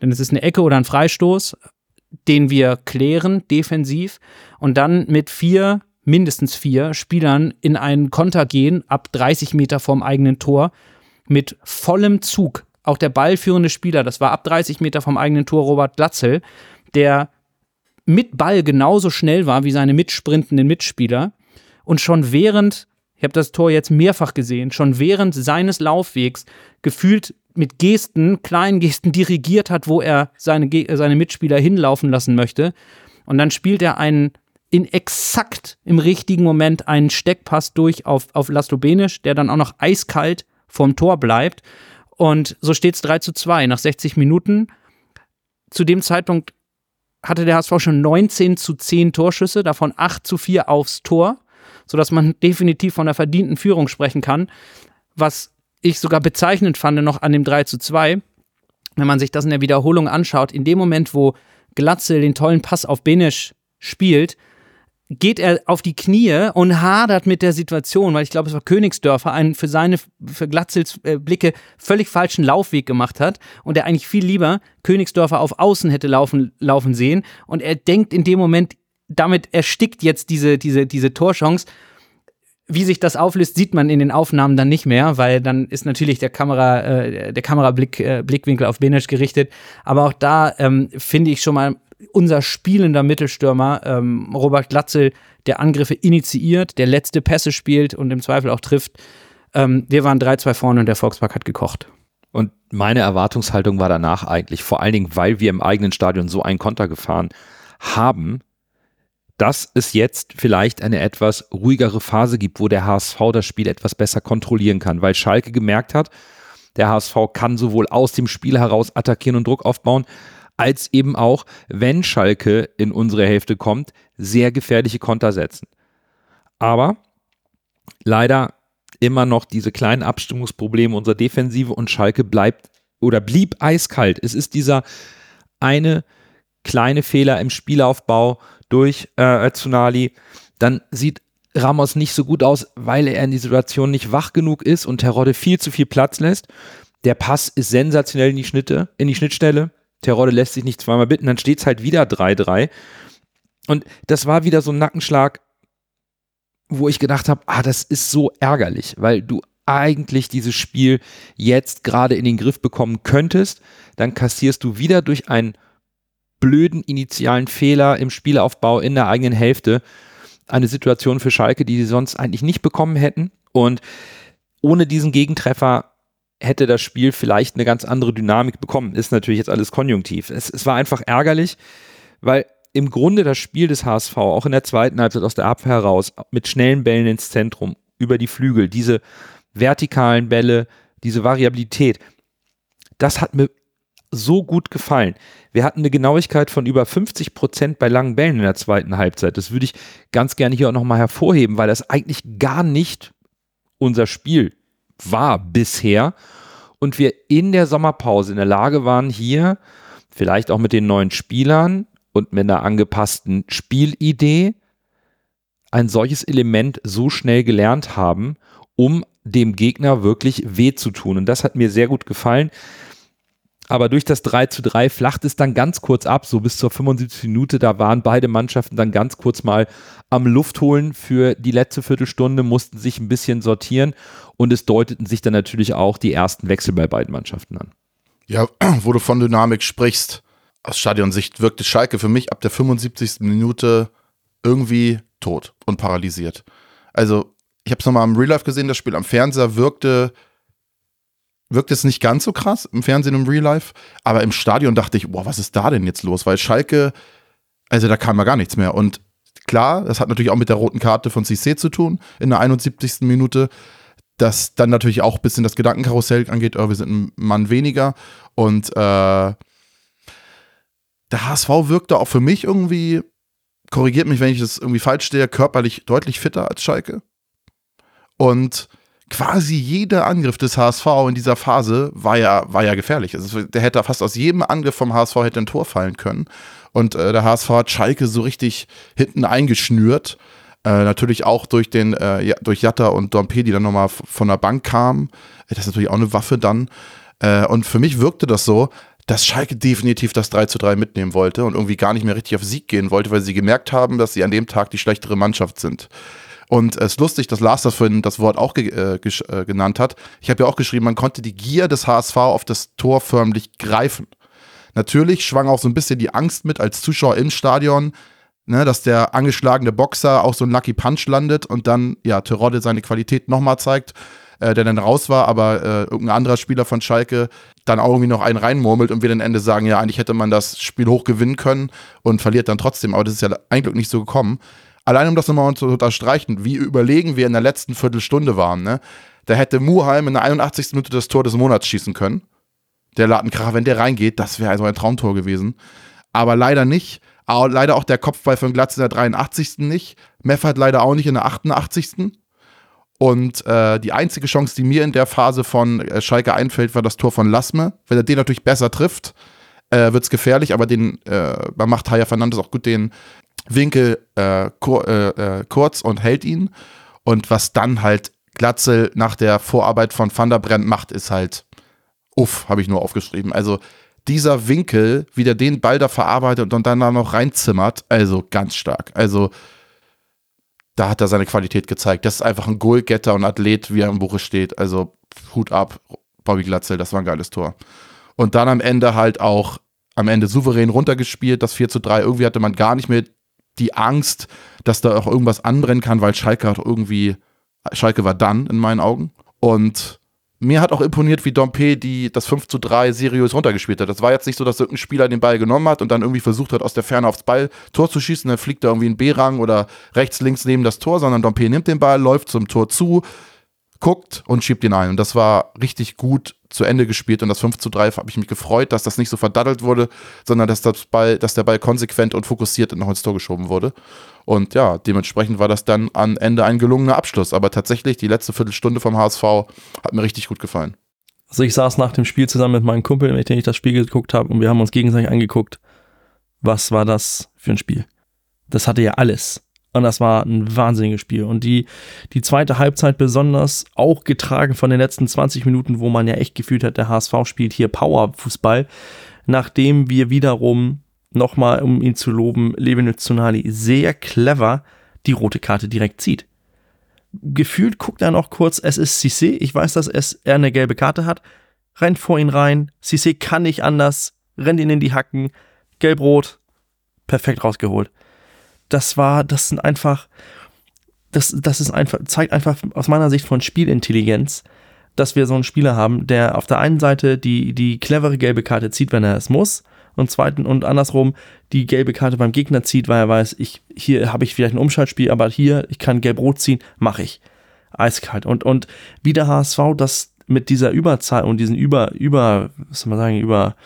Denn es ist eine Ecke oder ein Freistoß, den wir klären, defensiv, und dann mit vier, mindestens vier Spielern in einen Konter gehen, ab 30 Meter vorm eigenen Tor, mit vollem Zug. Auch der ballführende Spieler, das war ab 30 Meter vom eigenen Tor Robert Glatzel, der mit Ball genauso schnell war wie seine mitsprintenden Mitspieler und schon während, ich habe das Tor jetzt mehrfach gesehen, schon während seines Laufwegs gefühlt mit Gesten, kleinen Gesten dirigiert hat, wo er seine, seine Mitspieler hinlaufen lassen möchte. Und dann spielt er einen in exakt im richtigen Moment einen Steckpass durch auf, auf Laszlo Benisch, der dann auch noch eiskalt vorm Tor bleibt. Und so steht es 3 zu 2 nach 60 Minuten. Zu dem Zeitpunkt hatte der HSV schon 19 zu 10 Torschüsse, davon 8 zu 4 aufs Tor, sodass man definitiv von einer verdienten Führung sprechen kann. Was ich sogar bezeichnend fand noch an dem 3 zu 2, wenn man sich das in der Wiederholung anschaut, in dem Moment, wo Glatzel den tollen Pass auf Benisch spielt, geht er auf die Knie und hadert mit der Situation, weil ich glaube, es war Königsdörfer, einen für seine, für Glatzels äh, Blicke völlig falschen Laufweg gemacht hat und er eigentlich viel lieber Königsdörfer auf Außen hätte laufen, laufen sehen und er denkt in dem Moment, damit erstickt jetzt diese, diese, diese Torchance. Wie sich das auflöst, sieht man in den Aufnahmen dann nicht mehr, weil dann ist natürlich der Kamera, äh, der Kamerablick, äh, Blickwinkel auf Benesch gerichtet. Aber auch da ähm, finde ich schon mal unser spielender Mittelstürmer ähm, Robert Glatzel, der Angriffe initiiert, der letzte Pässe spielt und im Zweifel auch trifft. Ähm, wir waren 3-2 vorne und der Volkspark hat gekocht. Und meine Erwartungshaltung war danach eigentlich, vor allen Dingen, weil wir im eigenen Stadion so einen Konter gefahren haben, dass es jetzt vielleicht eine etwas ruhigere Phase gibt, wo der HSV das Spiel etwas besser kontrollieren kann, weil Schalke gemerkt hat, der HSV kann sowohl aus dem Spiel heraus attackieren und Druck aufbauen, als eben auch, wenn Schalke in unsere Hälfte kommt, sehr gefährliche Konter setzen. Aber leider immer noch diese kleinen Abstimmungsprobleme unserer Defensive und Schalke bleibt oder blieb eiskalt. Es ist dieser eine kleine Fehler im Spielaufbau durch äh, Tsunali. Dann sieht Ramos nicht so gut aus, weil er in die Situation nicht wach genug ist und Terodde viel zu viel Platz lässt. Der Pass ist sensationell in die Schnitte, in die Schnittstelle. Terodde lässt sich nicht zweimal bitten, dann steht es halt wieder 3-3. Und das war wieder so ein Nackenschlag, wo ich gedacht habe, ah, das ist so ärgerlich, weil du eigentlich dieses Spiel jetzt gerade in den Griff bekommen könntest, dann kassierst du wieder durch einen blöden initialen Fehler im Spielaufbau in der eigenen Hälfte eine Situation für Schalke, die sie sonst eigentlich nicht bekommen hätten. Und ohne diesen Gegentreffer hätte das Spiel vielleicht eine ganz andere Dynamik bekommen. Ist natürlich jetzt alles konjunktiv. Es, es war einfach ärgerlich, weil im Grunde das Spiel des HSV, auch in der zweiten Halbzeit aus der Abwehr heraus, mit schnellen Bällen ins Zentrum, über die Flügel, diese vertikalen Bälle, diese Variabilität, das hat mir so gut gefallen. Wir hatten eine Genauigkeit von über 50 Prozent bei langen Bällen in der zweiten Halbzeit. Das würde ich ganz gerne hier auch nochmal hervorheben, weil das eigentlich gar nicht unser Spiel war bisher. Und wir in der Sommerpause in der Lage waren, hier vielleicht auch mit den neuen Spielern und mit einer angepassten Spielidee ein solches Element so schnell gelernt haben, um dem Gegner wirklich weh zu tun. Und das hat mir sehr gut gefallen. Aber durch das 3 zu 3 flacht es dann ganz kurz ab, so bis zur 75 Minute. Da waren beide Mannschaften dann ganz kurz mal am Luft holen für die letzte Viertelstunde, mussten sich ein bisschen sortieren und es deuteten sich dann natürlich auch die ersten Wechsel bei beiden Mannschaften an. Ja, wo du von Dynamik sprichst, aus Stadionsicht wirkte Schalke für mich ab der 75. Minute irgendwie tot und paralysiert. Also, ich habe es nochmal im Real Life gesehen, das Spiel am Fernseher wirkte, wirkte es nicht ganz so krass im Fernsehen im Real Life, aber im Stadion dachte ich, boah, was ist da denn jetzt los? Weil Schalke, also da kam ja gar nichts mehr. Und klar, das hat natürlich auch mit der roten Karte von CC zu tun in der 71. Minute, dass dann natürlich auch ein bisschen das Gedankenkarussell angeht, oh, wir sind ein Mann weniger und äh, der HSV wirkte auch für mich irgendwie, korrigiert mich, wenn ich das irgendwie falsch stehe, körperlich deutlich fitter als Schalke. Und quasi jeder Angriff des HSV in dieser Phase war ja, war ja gefährlich. Also der hätte fast aus jedem Angriff vom HSV hätte ein Tor fallen können. Und äh, der HSV hat Schalke so richtig hinten eingeschnürt. Äh, natürlich auch durch den, äh, durch Jatta und Dompe, die dann nochmal von der Bank kamen. Das ist natürlich auch eine Waffe dann. Äh, und für mich wirkte das so, dass Schalke definitiv das 3 zu 3 mitnehmen wollte und irgendwie gar nicht mehr richtig auf Sieg gehen wollte, weil sie gemerkt haben, dass sie an dem Tag die schlechtere Mannschaft sind. Und es ist lustig, dass Lars das vorhin das Wort auch ge äh, äh, genannt hat. Ich habe ja auch geschrieben, man konnte die Gier des HSV auf das Tor förmlich greifen. Natürlich schwang auch so ein bisschen die Angst mit als Zuschauer im Stadion, ne, dass der angeschlagene Boxer auch so ein Lucky Punch landet und dann, ja, Terodde seine Qualität nochmal zeigt äh, der dann raus war, aber äh, irgendein anderer Spieler von Schalke dann auch irgendwie noch einen reinmurmelt und wir dann Ende sagen, ja, eigentlich hätte man das Spiel hoch gewinnen können und verliert dann trotzdem. Aber das ist ja eigentlich nicht so gekommen. Allein um das nochmal zu unterstreichen, wie überlegen wir in der letzten Viertelstunde waren, ne? Da hätte Muheim in der 81. Minute das Tor des Monats schießen können. Der Latenkracher, wenn der reingeht, das wäre also ein Traumtor gewesen. Aber leider nicht. Leider auch der Kopfball von Glatz in der 83. nicht. Meffert leider auch nicht in der 88. Und äh, die einzige Chance, die mir in der Phase von äh, Schalke einfällt, war das Tor von Lasme. Wenn er den natürlich besser trifft, äh, wird es gefährlich, aber den, äh, macht Haya Fernandes auch gut den Winkel äh, kur äh, äh, kurz und hält ihn. Und was dann halt Glatzel nach der Vorarbeit von Van der Brent macht, ist halt, uff, habe ich nur aufgeschrieben. Also dieser Winkel, wie der den Ball da verarbeitet und dann da noch reinzimmert, also ganz stark. Also da hat er seine Qualität gezeigt. Das ist einfach ein Goalgetter und Athlet, wie er im Buche steht. Also Hut ab, Bobby Glatzel, das war ein geiles Tor. Und dann am Ende halt auch, am Ende souverän runtergespielt, das 4 zu 3. Irgendwie hatte man gar nicht mehr die Angst, dass da auch irgendwas anbrennen kann, weil Schalke hat irgendwie, Schalke war dann in meinen Augen. Und mir hat auch imponiert, wie Dompe die das 5 zu 3 seriös runtergespielt hat. Das war jetzt nicht so, dass irgendein Spieler den Ball genommen hat und dann irgendwie versucht hat, aus der Ferne aufs Ball Tor zu schießen, dann fliegt er irgendwie ein B-Rang oder rechts, links neben das Tor, sondern Dompe nimmt den Ball, läuft zum Tor zu, guckt und schiebt ihn ein. Und das war richtig gut zu Ende gespielt. Und das 5 zu 3 habe ich mich gefreut, dass das nicht so verdaddelt wurde, sondern dass, das Ball, dass der Ball konsequent und fokussiert noch ins Tor geschoben wurde. Und ja, dementsprechend war das dann am Ende ein gelungener Abschluss. Aber tatsächlich, die letzte Viertelstunde vom HSV hat mir richtig gut gefallen. Also ich saß nach dem Spiel zusammen mit meinem Kumpel, mit dem ich das Spiel geguckt habe, und wir haben uns gegenseitig angeguckt. Was war das für ein Spiel? Das hatte ja alles. Und das war ein wahnsinniges Spiel. Und die, die zweite Halbzeit besonders auch getragen von den letzten 20 Minuten, wo man ja echt gefühlt hat, der HSV spielt hier Powerfußball, nachdem wir wiederum nochmal, um ihn zu loben, Levin Tsunali sehr clever die rote Karte direkt zieht. Gefühlt guckt er noch kurz, es ist Cissé, ich weiß, dass es, er eine gelbe Karte hat, rennt vor ihn rein, Cissé kann nicht anders, rennt ihn in die Hacken, gelb-rot, perfekt rausgeholt das war, das sind einfach, das, das ist einfach, zeigt einfach aus meiner Sicht von Spielintelligenz, dass wir so einen Spieler haben, der auf der einen Seite die, die clevere gelbe Karte zieht, wenn er es muss, und zweiten und andersrum die gelbe Karte beim Gegner zieht, weil er weiß, ich, hier habe ich vielleicht ein Umschaltspiel, aber hier, ich kann gelb-rot ziehen, mache ich. Eiskalt. Und, und wie der HSV das mit dieser Überzahl und diesen über, über, was soll man sagen, über,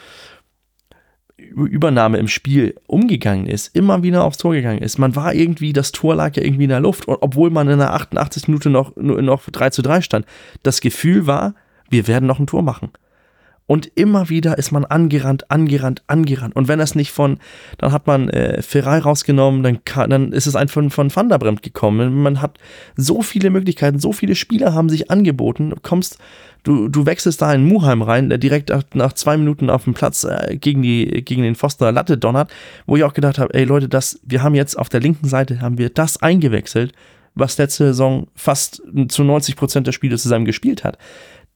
Übernahme im Spiel umgegangen ist, immer wieder aufs Tor gegangen ist. Man war irgendwie, das Tor lag ja irgendwie in der Luft, obwohl man in der 88. Minute noch, noch 3 zu 3 stand. Das Gefühl war, wir werden noch ein Tor machen. Und immer wieder ist man angerannt, angerannt, angerannt. Und wenn das nicht von, dann hat man äh, Ferrari rausgenommen, dann, kann, dann ist es einfach von, von Van der Bremt gekommen. Man hat so viele Möglichkeiten, so viele Spieler haben sich angeboten. Du kommst Du, du wechselst da in Muheim rein, der direkt nach zwei Minuten auf dem Platz äh, gegen, die, gegen den Pfostener Latte donnert, wo ich auch gedacht habe, ey Leute, das, wir haben jetzt auf der linken Seite, haben wir das eingewechselt, was letzte Saison fast zu 90 Prozent der Spiele zusammen gespielt hat.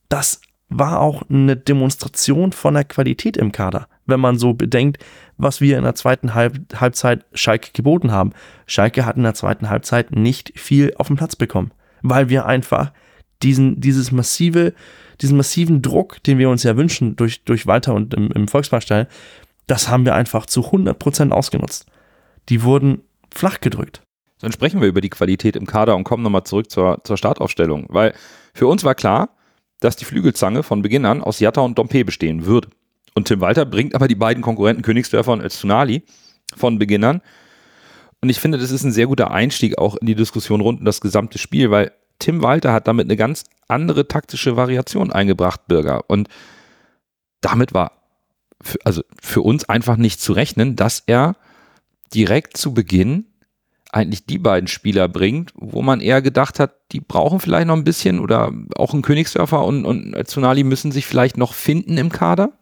Das war auch eine Demonstration von der Qualität im Kader, wenn man so bedenkt, was wir in der zweiten Halb Halbzeit Schalke geboten haben. Schalke hat in der zweiten Halbzeit nicht viel auf den Platz bekommen, weil wir einfach diesen, dieses massive, diesen massiven Druck, den wir uns ja wünschen durch, durch Walter und im, im Volksparkstall, das haben wir einfach zu 100% ausgenutzt. Die wurden flach gedrückt. Dann sprechen wir über die Qualität im Kader und kommen nochmal zurück zur, zur Startaufstellung, weil für uns war klar, dass die Flügelzange von Beginn an aus Jatta und Dompe bestehen würde. Und Tim Walter bringt aber die beiden Konkurrenten Königsdörfer und Öztunali von Beginn an. Und ich finde, das ist ein sehr guter Einstieg auch in die Diskussion rund um das gesamte Spiel, weil Tim Walter hat damit eine ganz andere taktische Variation eingebracht, Bürger. Und damit war für, also für uns einfach nicht zu rechnen, dass er direkt zu Beginn eigentlich die beiden Spieler bringt, wo man eher gedacht hat, die brauchen vielleicht noch ein bisschen oder auch ein Königsdörfer und, und Tsunali müssen sich vielleicht noch finden im Kader?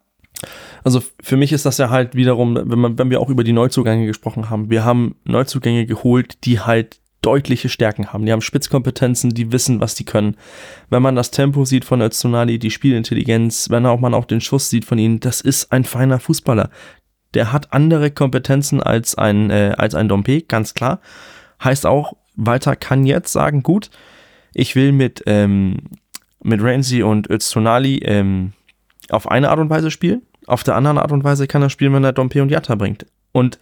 Also für mich ist das ja halt wiederum, wenn, man, wenn wir auch über die Neuzugänge gesprochen haben, wir haben Neuzugänge geholt, die halt deutliche Stärken haben. Die haben Spitzkompetenzen, die wissen, was die können. Wenn man das Tempo sieht von Öztunali, die Spielintelligenz, wenn auch man auch den Schuss sieht von ihnen, das ist ein feiner Fußballer. Der hat andere Kompetenzen als ein, äh, als ein Dompe, ganz klar. Heißt auch, Walter kann jetzt sagen, gut, ich will mit, ähm, mit Ramsey und Öztunali ähm, auf eine Art und Weise spielen. Auf der anderen Art und Weise kann er spielen, wenn er Dompe und Jatta bringt. Und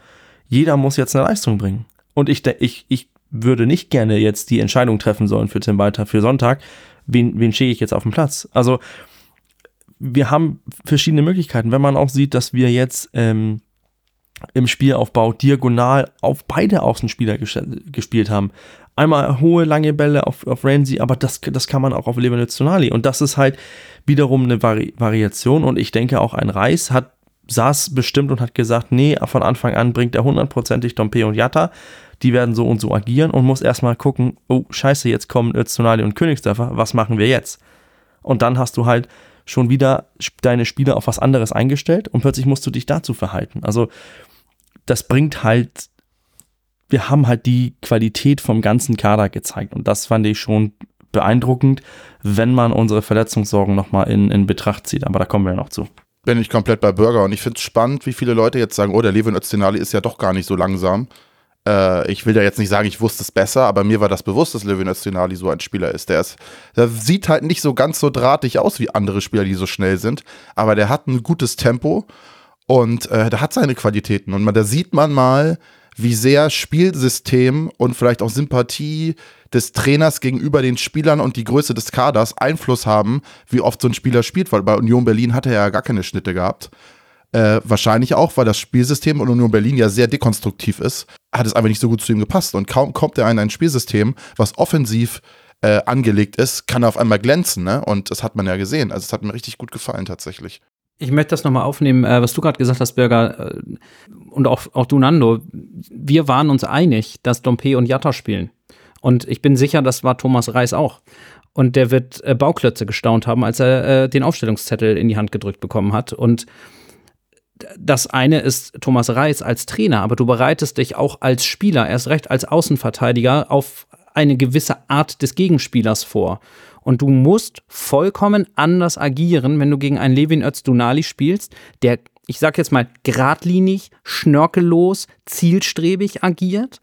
jeder muss jetzt eine Leistung bringen. Und ich, ich, ich würde nicht gerne jetzt die Entscheidung treffen sollen für Tim Walter für Sonntag, wen, wen schicke ich jetzt auf den Platz. Also wir haben verschiedene Möglichkeiten. Wenn man auch sieht, dass wir jetzt ähm, im Spielaufbau diagonal auf beide Außenspieler gespielt haben. Einmal hohe, lange Bälle auf, auf Ramsey, aber das, das kann man auch auf Levenizionali. Und das ist halt wiederum eine Vari Variation. Und ich denke auch ein Reis hat saß bestimmt und hat gesagt, nee, von Anfang an bringt er hundertprozentig Dompe und Jatta die werden so und so agieren und muss erstmal gucken, oh scheiße, jetzt kommen Öztunali und Königsdörfer, was machen wir jetzt? Und dann hast du halt schon wieder deine Spieler auf was anderes eingestellt und plötzlich musst du dich dazu verhalten. Also das bringt halt, wir haben halt die Qualität vom ganzen Kader gezeigt und das fand ich schon beeindruckend, wenn man unsere Verletzungssorgen nochmal in, in Betracht zieht. Aber da kommen wir ja noch zu. Bin ich komplett bei Burger und ich finde es spannend, wie viele Leute jetzt sagen, oh, der Levin Öztenali ist ja doch gar nicht so langsam Äh, ich will ja jetzt nicht sagen, ich wusste es besser, aber mir war das bewusst, dass Levin Öztunali so ein Spieler ist. Der, ist. der sieht halt nicht so ganz so drahtig aus wie andere Spieler, die so schnell sind, aber der hat ein gutes Tempo und äh, der hat seine Qualitäten. Und man, da sieht man mal, wie sehr Spielsystem und vielleicht auch Sympathie des Trainers gegenüber den Spielern und die Größe des Kaders Einfluss haben, wie oft so ein Spieler spielt, weil bei Union Berlin hat er ja gar keine Schnitte gehabt. Äh, wahrscheinlich auch, weil das Spielsystem und Union Berlin ja sehr dekonstruktiv ist, hat es einfach nicht so gut zu ihm gepasst. Und kaum kommt er in ein Spielsystem, was offensiv äh, angelegt ist, kann er auf einmal glänzen. Ne? Und das hat man ja gesehen. Also es hat mir richtig gut gefallen tatsächlich. Ich möchte das nochmal aufnehmen, äh, was du gerade gesagt hast, Berger, äh, und auch, auch du, Nando. Wir waren uns einig, dass Dompe und Jatta spielen. Und ich bin sicher, das war Thomas Reis auch. Und der wird Bauklötze gestaunt haben, als er den Aufstellungszettel in die Hand gedrückt bekommen hat. Und das eine ist Thomas Reis als Trainer, aber du bereitest dich auch als Spieler, erst recht als Außenverteidiger, auf eine gewisse Art des Gegenspielers vor. Und du musst vollkommen anders agieren, wenn du gegen einen Levin Öztunali spielst, der, ich sag jetzt mal, geradlinig, schnörkellos, zielstrebig agiert,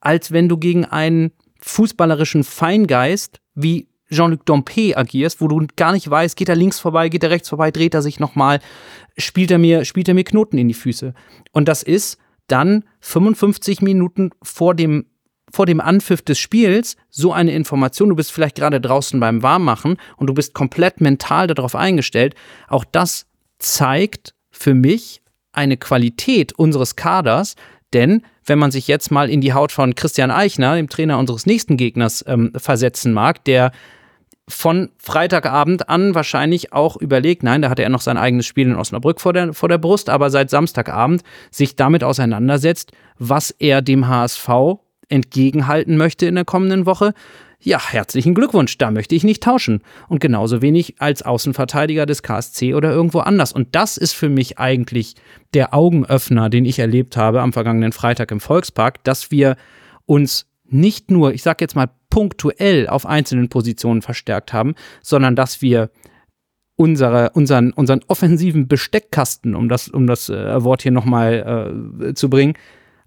als wenn du gegen einen fußballerischen Feingeist wie Jean-Luc Dompe agierst, wo du gar nicht weißt, geht er links vorbei, geht er rechts vorbei, dreht er sich nochmal, spielt er mir, spielt er mir Knoten in die Füße. Und das ist dann 55 Minuten vor dem vor dem Anpfiff des Spiels so eine Information, du bist vielleicht gerade draußen beim Warmmachen und du bist komplett mental darauf eingestellt, auch das zeigt für mich eine Qualität unseres Kaders, denn wenn man sich jetzt mal in die Haut von Christian Eichner, dem Trainer unseres nächsten Gegners, ähm, versetzen mag, der von Freitagabend an wahrscheinlich auch überlegt, nein, da hatte er noch sein eigenes Spiel in Osnabrück vor der, vor der Brust, aber seit Samstagabend sich damit auseinandersetzt, was er dem HSV entgegenhalten möchte in der kommenden Woche. Ja, herzlichen Glückwunsch, da möchte ich nicht tauschen. Und genauso wenig als Außenverteidiger des KSC oder irgendwo anders. Und das ist für mich eigentlich der Augenöffner, den ich erlebt habe am vergangenen Freitag im Volkspark, dass wir uns nicht nur, ich sag jetzt mal, punktuell auf einzelnen Positionen verstärkt haben, sondern dass wir unsere, unseren, unseren offensiven Besteckkasten, um das, um das äh, Wort hier nochmal äh, zu bringen,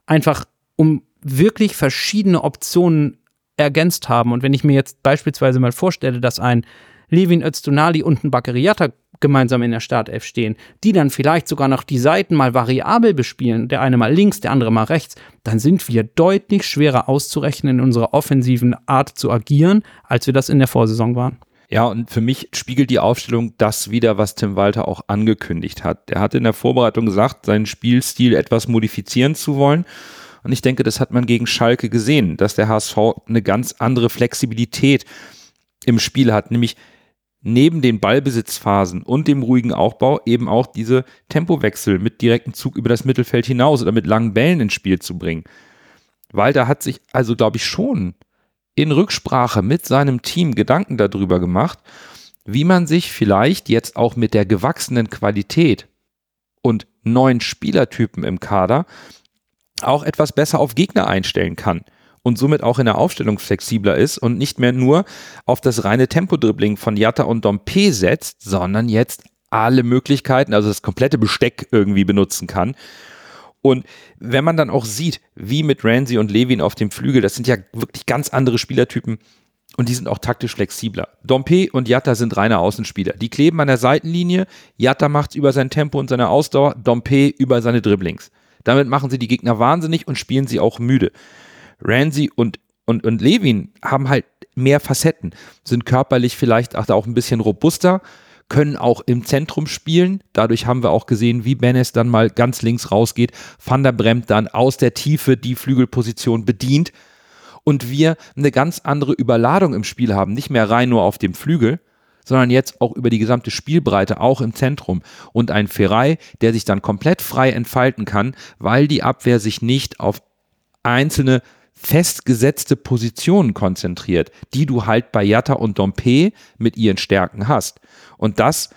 einfach um wirklich verschiedene Optionen ergänzt haben. Und wenn ich mir jetzt beispielsweise mal vorstelle, dass ein Levin Öztunali und ein Bakariata gemeinsam in der Startelf stehen, die dann vielleicht sogar noch die Seiten mal variabel bespielen, der eine mal links, der andere mal rechts, dann sind wir deutlich schwerer auszurechnen in unserer offensiven Art zu agieren, als wir das in der Vorsaison waren. Ja, und für mich spiegelt die Aufstellung das wieder, was Tim Walter auch angekündigt hat. Er hat in der Vorbereitung gesagt, seinen Spielstil etwas modifizieren zu wollen. Und ich denke, das hat man gegen Schalke gesehen, dass der HSV eine ganz andere Flexibilität im Spiel hat, nämlich neben den Ballbesitzphasen und dem ruhigen Aufbau eben auch diese Tempowechsel mit direktem Zug über das Mittelfeld hinaus oder mit langen Bällen ins Spiel zu bringen. Walter hat sich also, glaube ich, schon in Rücksprache mit seinem Team Gedanken darüber gemacht, wie man sich vielleicht jetzt auch mit der gewachsenen Qualität und neuen Spielertypen im Kader auch etwas besser auf Gegner einstellen kann und somit auch in der Aufstellung flexibler ist und nicht mehr nur auf das reine Tempodribbling von Jatta und Dompe setzt, sondern jetzt alle Möglichkeiten, also das komplette Besteck irgendwie benutzen kann. Und wenn man dann auch sieht, wie mit Ramsey und Levin auf dem Flügel, das sind ja wirklich ganz andere Spielertypen und die sind auch taktisch flexibler. Dompe und Jatta sind reine Außenspieler. Die kleben an der Seitenlinie. Jatta macht über sein Tempo und seine Ausdauer, Dompe über seine Dribblings. Damit machen sie die Gegner wahnsinnig und spielen sie auch müde. Ramsey und, und, und Levin haben halt mehr Facetten, sind körperlich vielleicht auch ein bisschen robuster, können auch im Zentrum spielen. Dadurch haben wir auch gesehen, wie Benes dann mal ganz links rausgeht, Van der Bremt dann aus der Tiefe die Flügelposition bedient und wir eine ganz andere Überladung im Spiel haben, nicht mehr rein nur auf dem Flügel, sondern jetzt auch über die gesamte Spielbreite, auch im Zentrum. Und ein Ferrei, der sich dann komplett frei entfalten kann, weil die Abwehr sich nicht auf einzelne festgesetzte Positionen konzentriert, die du halt bei Jatta und Dompe mit ihren Stärken hast. Und das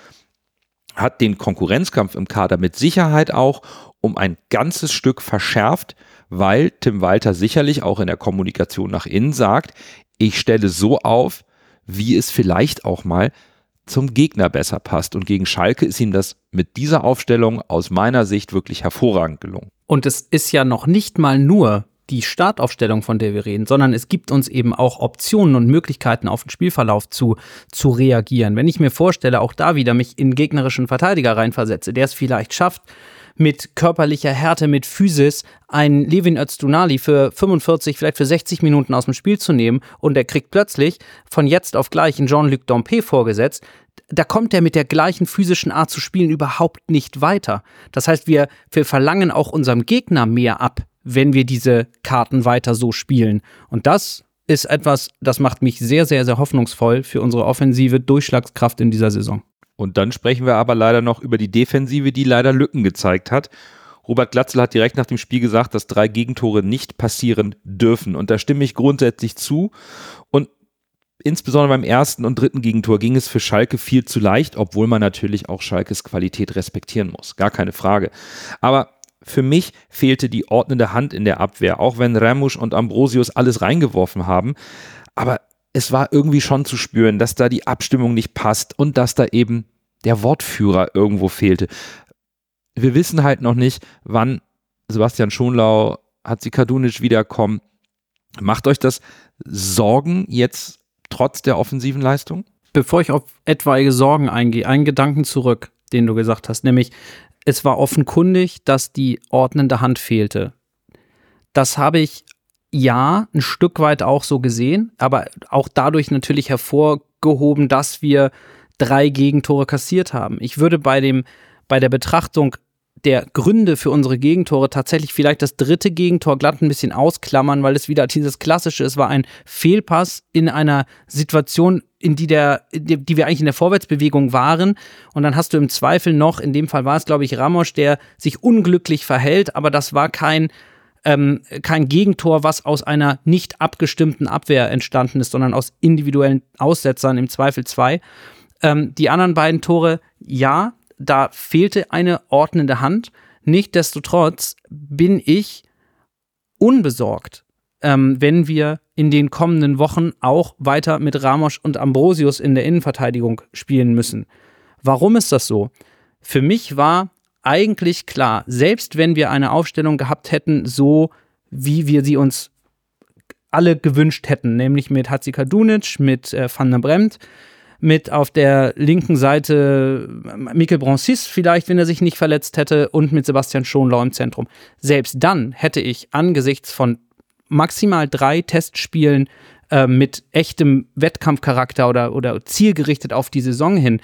hat den Konkurrenzkampf im Kader mit Sicherheit auch um ein ganzes Stück verschärft, weil Tim Walter sicherlich auch in der Kommunikation nach innen sagt, ich stelle so auf, wie es vielleicht auch mal zum Gegner besser passt. Und gegen Schalke ist ihm das mit dieser Aufstellung aus meiner Sicht wirklich hervorragend gelungen. Und es ist ja noch nicht mal nur die Startaufstellung, von der wir reden, sondern es gibt uns eben auch Optionen und Möglichkeiten, auf den Spielverlauf zu, zu reagieren. Wenn ich mir vorstelle, auch da wieder mich in gegnerischen Verteidiger reinversetze, der es vielleicht schafft, mit körperlicher Härte, mit Physis einen Levin Öztunali für 45, vielleicht für 60 Minuten aus dem Spiel zu nehmen und er kriegt plötzlich von jetzt auf gleich einen Jean-Luc Dompe vorgesetzt, da kommt er mit der gleichen physischen Art zu spielen überhaupt nicht weiter. Das heißt, wir, wir verlangen auch unserem Gegner mehr ab, wenn wir diese Karten weiter so spielen. Und das ist etwas, das macht mich sehr, sehr, sehr hoffnungsvoll für unsere offensive Durchschlagskraft in dieser Saison. Und dann sprechen wir aber leider noch über die Defensive, die leider Lücken gezeigt hat. Robert Glatzel hat direkt nach dem Spiel gesagt, dass drei Gegentore nicht passieren dürfen. Und da stimme ich grundsätzlich zu. Und insbesondere beim ersten und dritten Gegentor ging es für Schalke viel zu leicht, obwohl man natürlich auch Schalkes Qualität respektieren muss. Gar keine Frage. Aber für mich fehlte die ordnende Hand in der Abwehr, auch wenn Ramusch und Ambrosius alles reingeworfen haben. Aber es war irgendwie schon zu spüren, dass da die Abstimmung nicht passt und dass da eben der Wortführer irgendwo fehlte. Wir wissen halt noch nicht, wann Sebastian Schonlau, Hatzikadunic wiederkommen. Macht euch das Sorgen jetzt trotz der offensiven Leistung? Bevor ich auf etwaige Sorgen eingehe, einen Gedanken zurück, den du gesagt hast, nämlich es war offenkundig, dass die ordnende Hand fehlte. Das habe ich ja ein Stück weit auch so gesehen, aber auch dadurch natürlich hervorgehoben, dass wir drei Gegentore kassiert haben. Ich würde bei dem bei der Betrachtung der Gründe für unsere Gegentore tatsächlich vielleicht das dritte Gegentor glatt ein bisschen ausklammern, weil es wieder dieses klassische, es war ein Fehlpass in einer Situation, in die der, die wir eigentlich in der Vorwärtsbewegung waren. Und dann hast du im Zweifel noch, in dem Fall war es, glaube ich, Ramos, der sich unglücklich verhält, aber das war kein, ähm, kein Gegentor, was aus einer nicht abgestimmten Abwehr entstanden ist, sondern aus individuellen Aussetzern, im Zweifel zwei. Ähm, die anderen beiden Tore, ja, da fehlte eine ordnende Hand. Nichtsdestotrotz bin ich unbesorgt, ähm, wenn wir in den kommenden Wochen auch weiter mit Ramos und Ambrosius in der Innenverteidigung spielen müssen. Warum ist das so? Für mich war eigentlich klar, selbst wenn wir eine Aufstellung gehabt hätten, so wie wir sie uns alle gewünscht hätten, nämlich mit Hatzika Dunic, mit äh, Van der Bremt, mit auf der linken Seite Mikel Broncis vielleicht, wenn er sich nicht verletzt hätte, und mit Sebastian Schonlau im Zentrum. Selbst dann hätte ich angesichts von maximal drei Testspielen äh, mit echtem Wettkampfcharakter oder, oder zielgerichtet auf die Saison hin,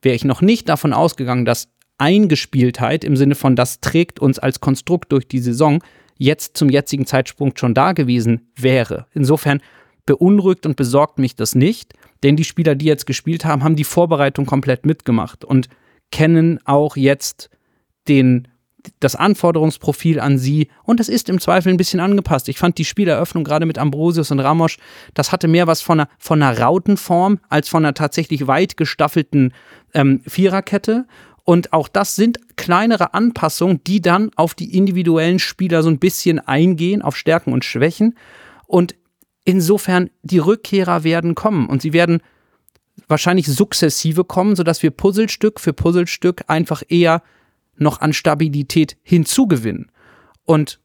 wäre ich noch nicht davon ausgegangen, dass Eingespieltheit im Sinne von das trägt uns als Konstrukt durch die Saison jetzt zum jetzigen Zeitpunkt schon da gewesen wäre. Insofern beunruhigt und besorgt mich das nicht. Denn die Spieler, die jetzt gespielt haben, haben die Vorbereitung komplett mitgemacht und kennen auch jetzt den, das Anforderungsprofil an sie und es ist im Zweifel ein bisschen angepasst. Ich fand die Spieleröffnung gerade mit Ambrosius und Ramos, das hatte mehr was von einer, von einer Rautenform als von einer tatsächlich weit gestaffelten ähm, Viererkette. Und auch das sind kleinere Anpassungen, die dann auf die individuellen Spieler so ein bisschen eingehen, auf Stärken und Schwächen. Und Insofern, die Rückkehrer werden kommen und sie werden wahrscheinlich sukzessive kommen, sodass wir Puzzlestück für Puzzlestück einfach eher noch an Stabilität hinzugewinnen. Und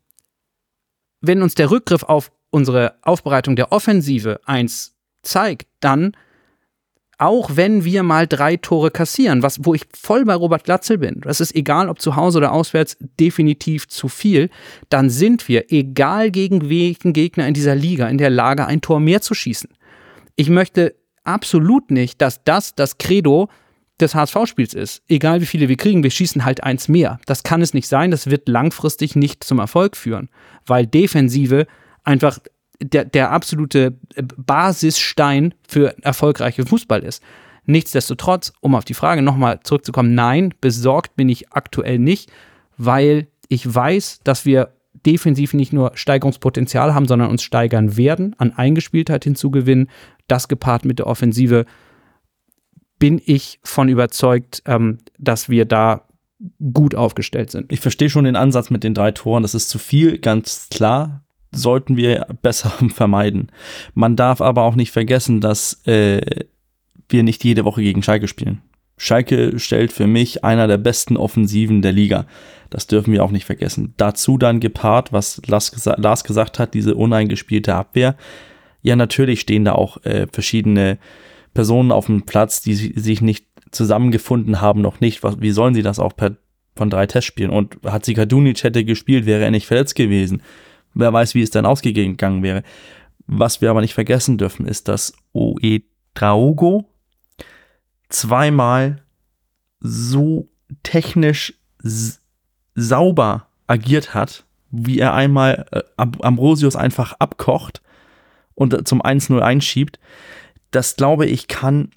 wenn uns der Rückgriff auf unsere Aufbereitung der Offensive eins zeigt, dann auch wenn wir mal drei Tore kassieren, was, wo ich voll bei Robert Glatzel bin, das ist egal, ob zu Hause oder auswärts, definitiv zu viel, dann sind wir, egal gegen welchen Gegner in dieser Liga, in der Lage, ein Tor mehr zu schießen. Ich möchte absolut nicht, dass das das Credo des HSV-Spiels ist. Egal wie viele wir kriegen, wir schießen halt eins mehr. Das kann es nicht sein, das wird langfristig nicht zum Erfolg führen, weil Defensive einfach der, der absolute äh, Basisstein für erfolgreichen Fußball ist. Nichtsdestotrotz, um auf die Frage nochmal zurückzukommen, nein, besorgt bin ich aktuell nicht, weil ich weiß, dass wir defensiv nicht nur Steigerungspotenzial haben, sondern uns steigern werden, an Eingespieltheit hinzugewinnen. Das gepaart mit der Offensive bin ich von überzeugt, ähm, dass wir da gut aufgestellt sind. Ich verstehe schon den Ansatz mit den drei Toren. Das ist zu viel, ganz klar sollten wir besser vermeiden. Man darf aber auch nicht vergessen, dass äh, wir nicht jede Woche gegen Schalke spielen. Schalke stellt für mich einer der besten Offensiven der Liga. Das dürfen wir auch nicht vergessen. Dazu dann gepaart, was Lars, gesa Lars gesagt hat, diese uneingespielte Abwehr. Ja, natürlich stehen da auch äh, verschiedene Personen auf dem Platz, die sich nicht zusammengefunden haben, noch nicht. Was, wie sollen sie das auch per, von drei Testspielen? Und hat sie Kadunic hätte gespielt, wäre er nicht verletzt gewesen. Wer weiß, wie es dann ausgegangen wäre. Was wir aber nicht vergessen dürfen, ist, dass Oe Traugo zweimal so technisch sauber agiert hat, wie er einmal äh, Ambrosius einfach abkocht und zum 1-0 einschiebt. Das glaube ich kann,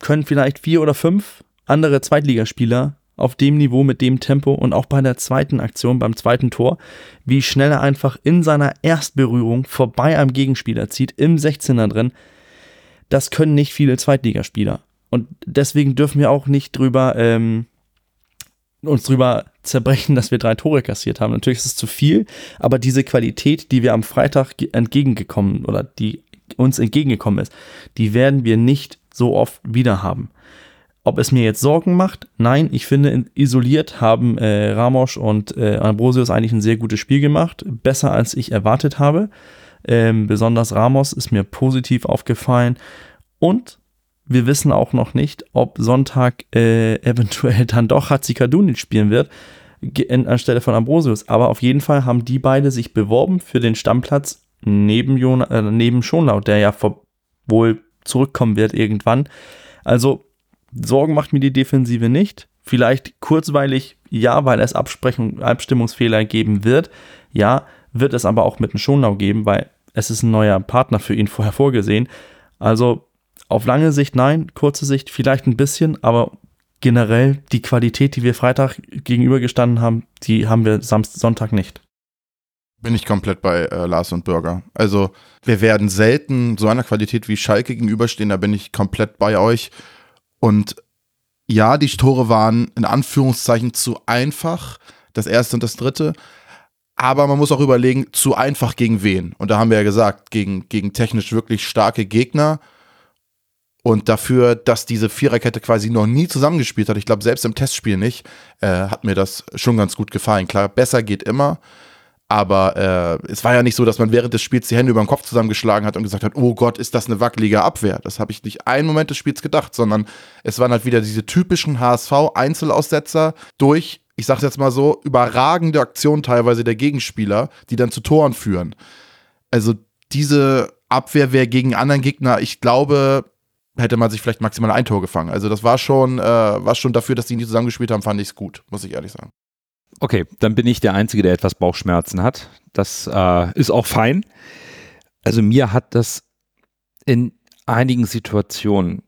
können vielleicht vier oder fünf andere Zweitligaspieler auf dem Niveau mit dem Tempo und auch bei der zweiten Aktion, beim zweiten Tor, wie schnell er einfach in seiner Erstberührung vorbei am Gegenspieler zieht, im 16er drin. Das können nicht viele Zweitligaspieler. Und deswegen dürfen wir auch nicht drüber ähm, uns drüber zerbrechen, dass wir drei Tore kassiert haben. Natürlich ist es zu viel, aber diese Qualität, die wir am Freitag entgegengekommen oder die uns entgegengekommen ist, die werden wir nicht so oft wieder haben. Ob es mir jetzt Sorgen macht? Nein, ich finde, isoliert haben äh, Ramos und äh, Ambrosius eigentlich ein sehr gutes Spiel gemacht. Besser als ich erwartet habe. Ähm, besonders Ramos ist mir positiv aufgefallen. Und wir wissen auch noch nicht, ob Sonntag äh, eventuell dann doch Hatzikadunic spielen wird, anstelle von Ambrosius. Aber auf jeden Fall haben die beide sich beworben für den Stammplatz neben, Jon äh, neben Schonlaut, der ja wohl zurückkommen wird irgendwann. Also Sorgen macht mir die Defensive nicht. Vielleicht kurzweilig, ja, weil es Absprechung, Abstimmungsfehler geben wird. Ja, wird es aber auch mit dem Schonlau geben, weil es ist ein neuer Partner für ihn vorher vorgesehen. Also auf lange Sicht nein, kurze Sicht vielleicht ein bisschen, aber generell die Qualität, die wir Freitag gegenübergestanden haben, die haben wir Samstag, Sonntag nicht. Bin ich komplett bei äh, Lars und Bürger. Also wir werden selten so einer Qualität wie Schalke gegenüberstehen, da bin ich komplett bei euch. Und ja, die Tore waren in Anführungszeichen zu einfach, das erste und das dritte. Aber man muss auch überlegen, zu einfach gegen wen. Und da haben wir ja gesagt, gegen, gegen technisch wirklich starke Gegner. Und dafür, dass diese Viererkette quasi noch nie zusammengespielt hat, ich glaube selbst im Testspiel nicht, äh, hat mir das schon ganz gut gefallen. Klar, besser geht immer. Aber äh, es war ja nicht so, dass man während des Spiels die Hände über den Kopf zusammengeschlagen hat und gesagt hat, oh Gott, ist das eine wackelige Abwehr. Das habe ich nicht einen Moment des Spiels gedacht, sondern es waren halt wieder diese typischen HSV-Einzelaussetzer durch, ich sage jetzt mal so, überragende Aktionen teilweise der Gegenspieler, die dann zu Toren führen. Also diese Abwehr wäre gegen anderen Gegner, ich glaube, hätte man sich vielleicht maximal ein Tor gefangen. Also das war schon, äh, war schon dafür, dass die nie zusammengespielt haben, fand ich es gut, muss ich ehrlich sagen. Okay, dann bin ich der Einzige, der etwas Bauchschmerzen hat. Das äh, ist auch fein. Also mir hat das in einigen Situationen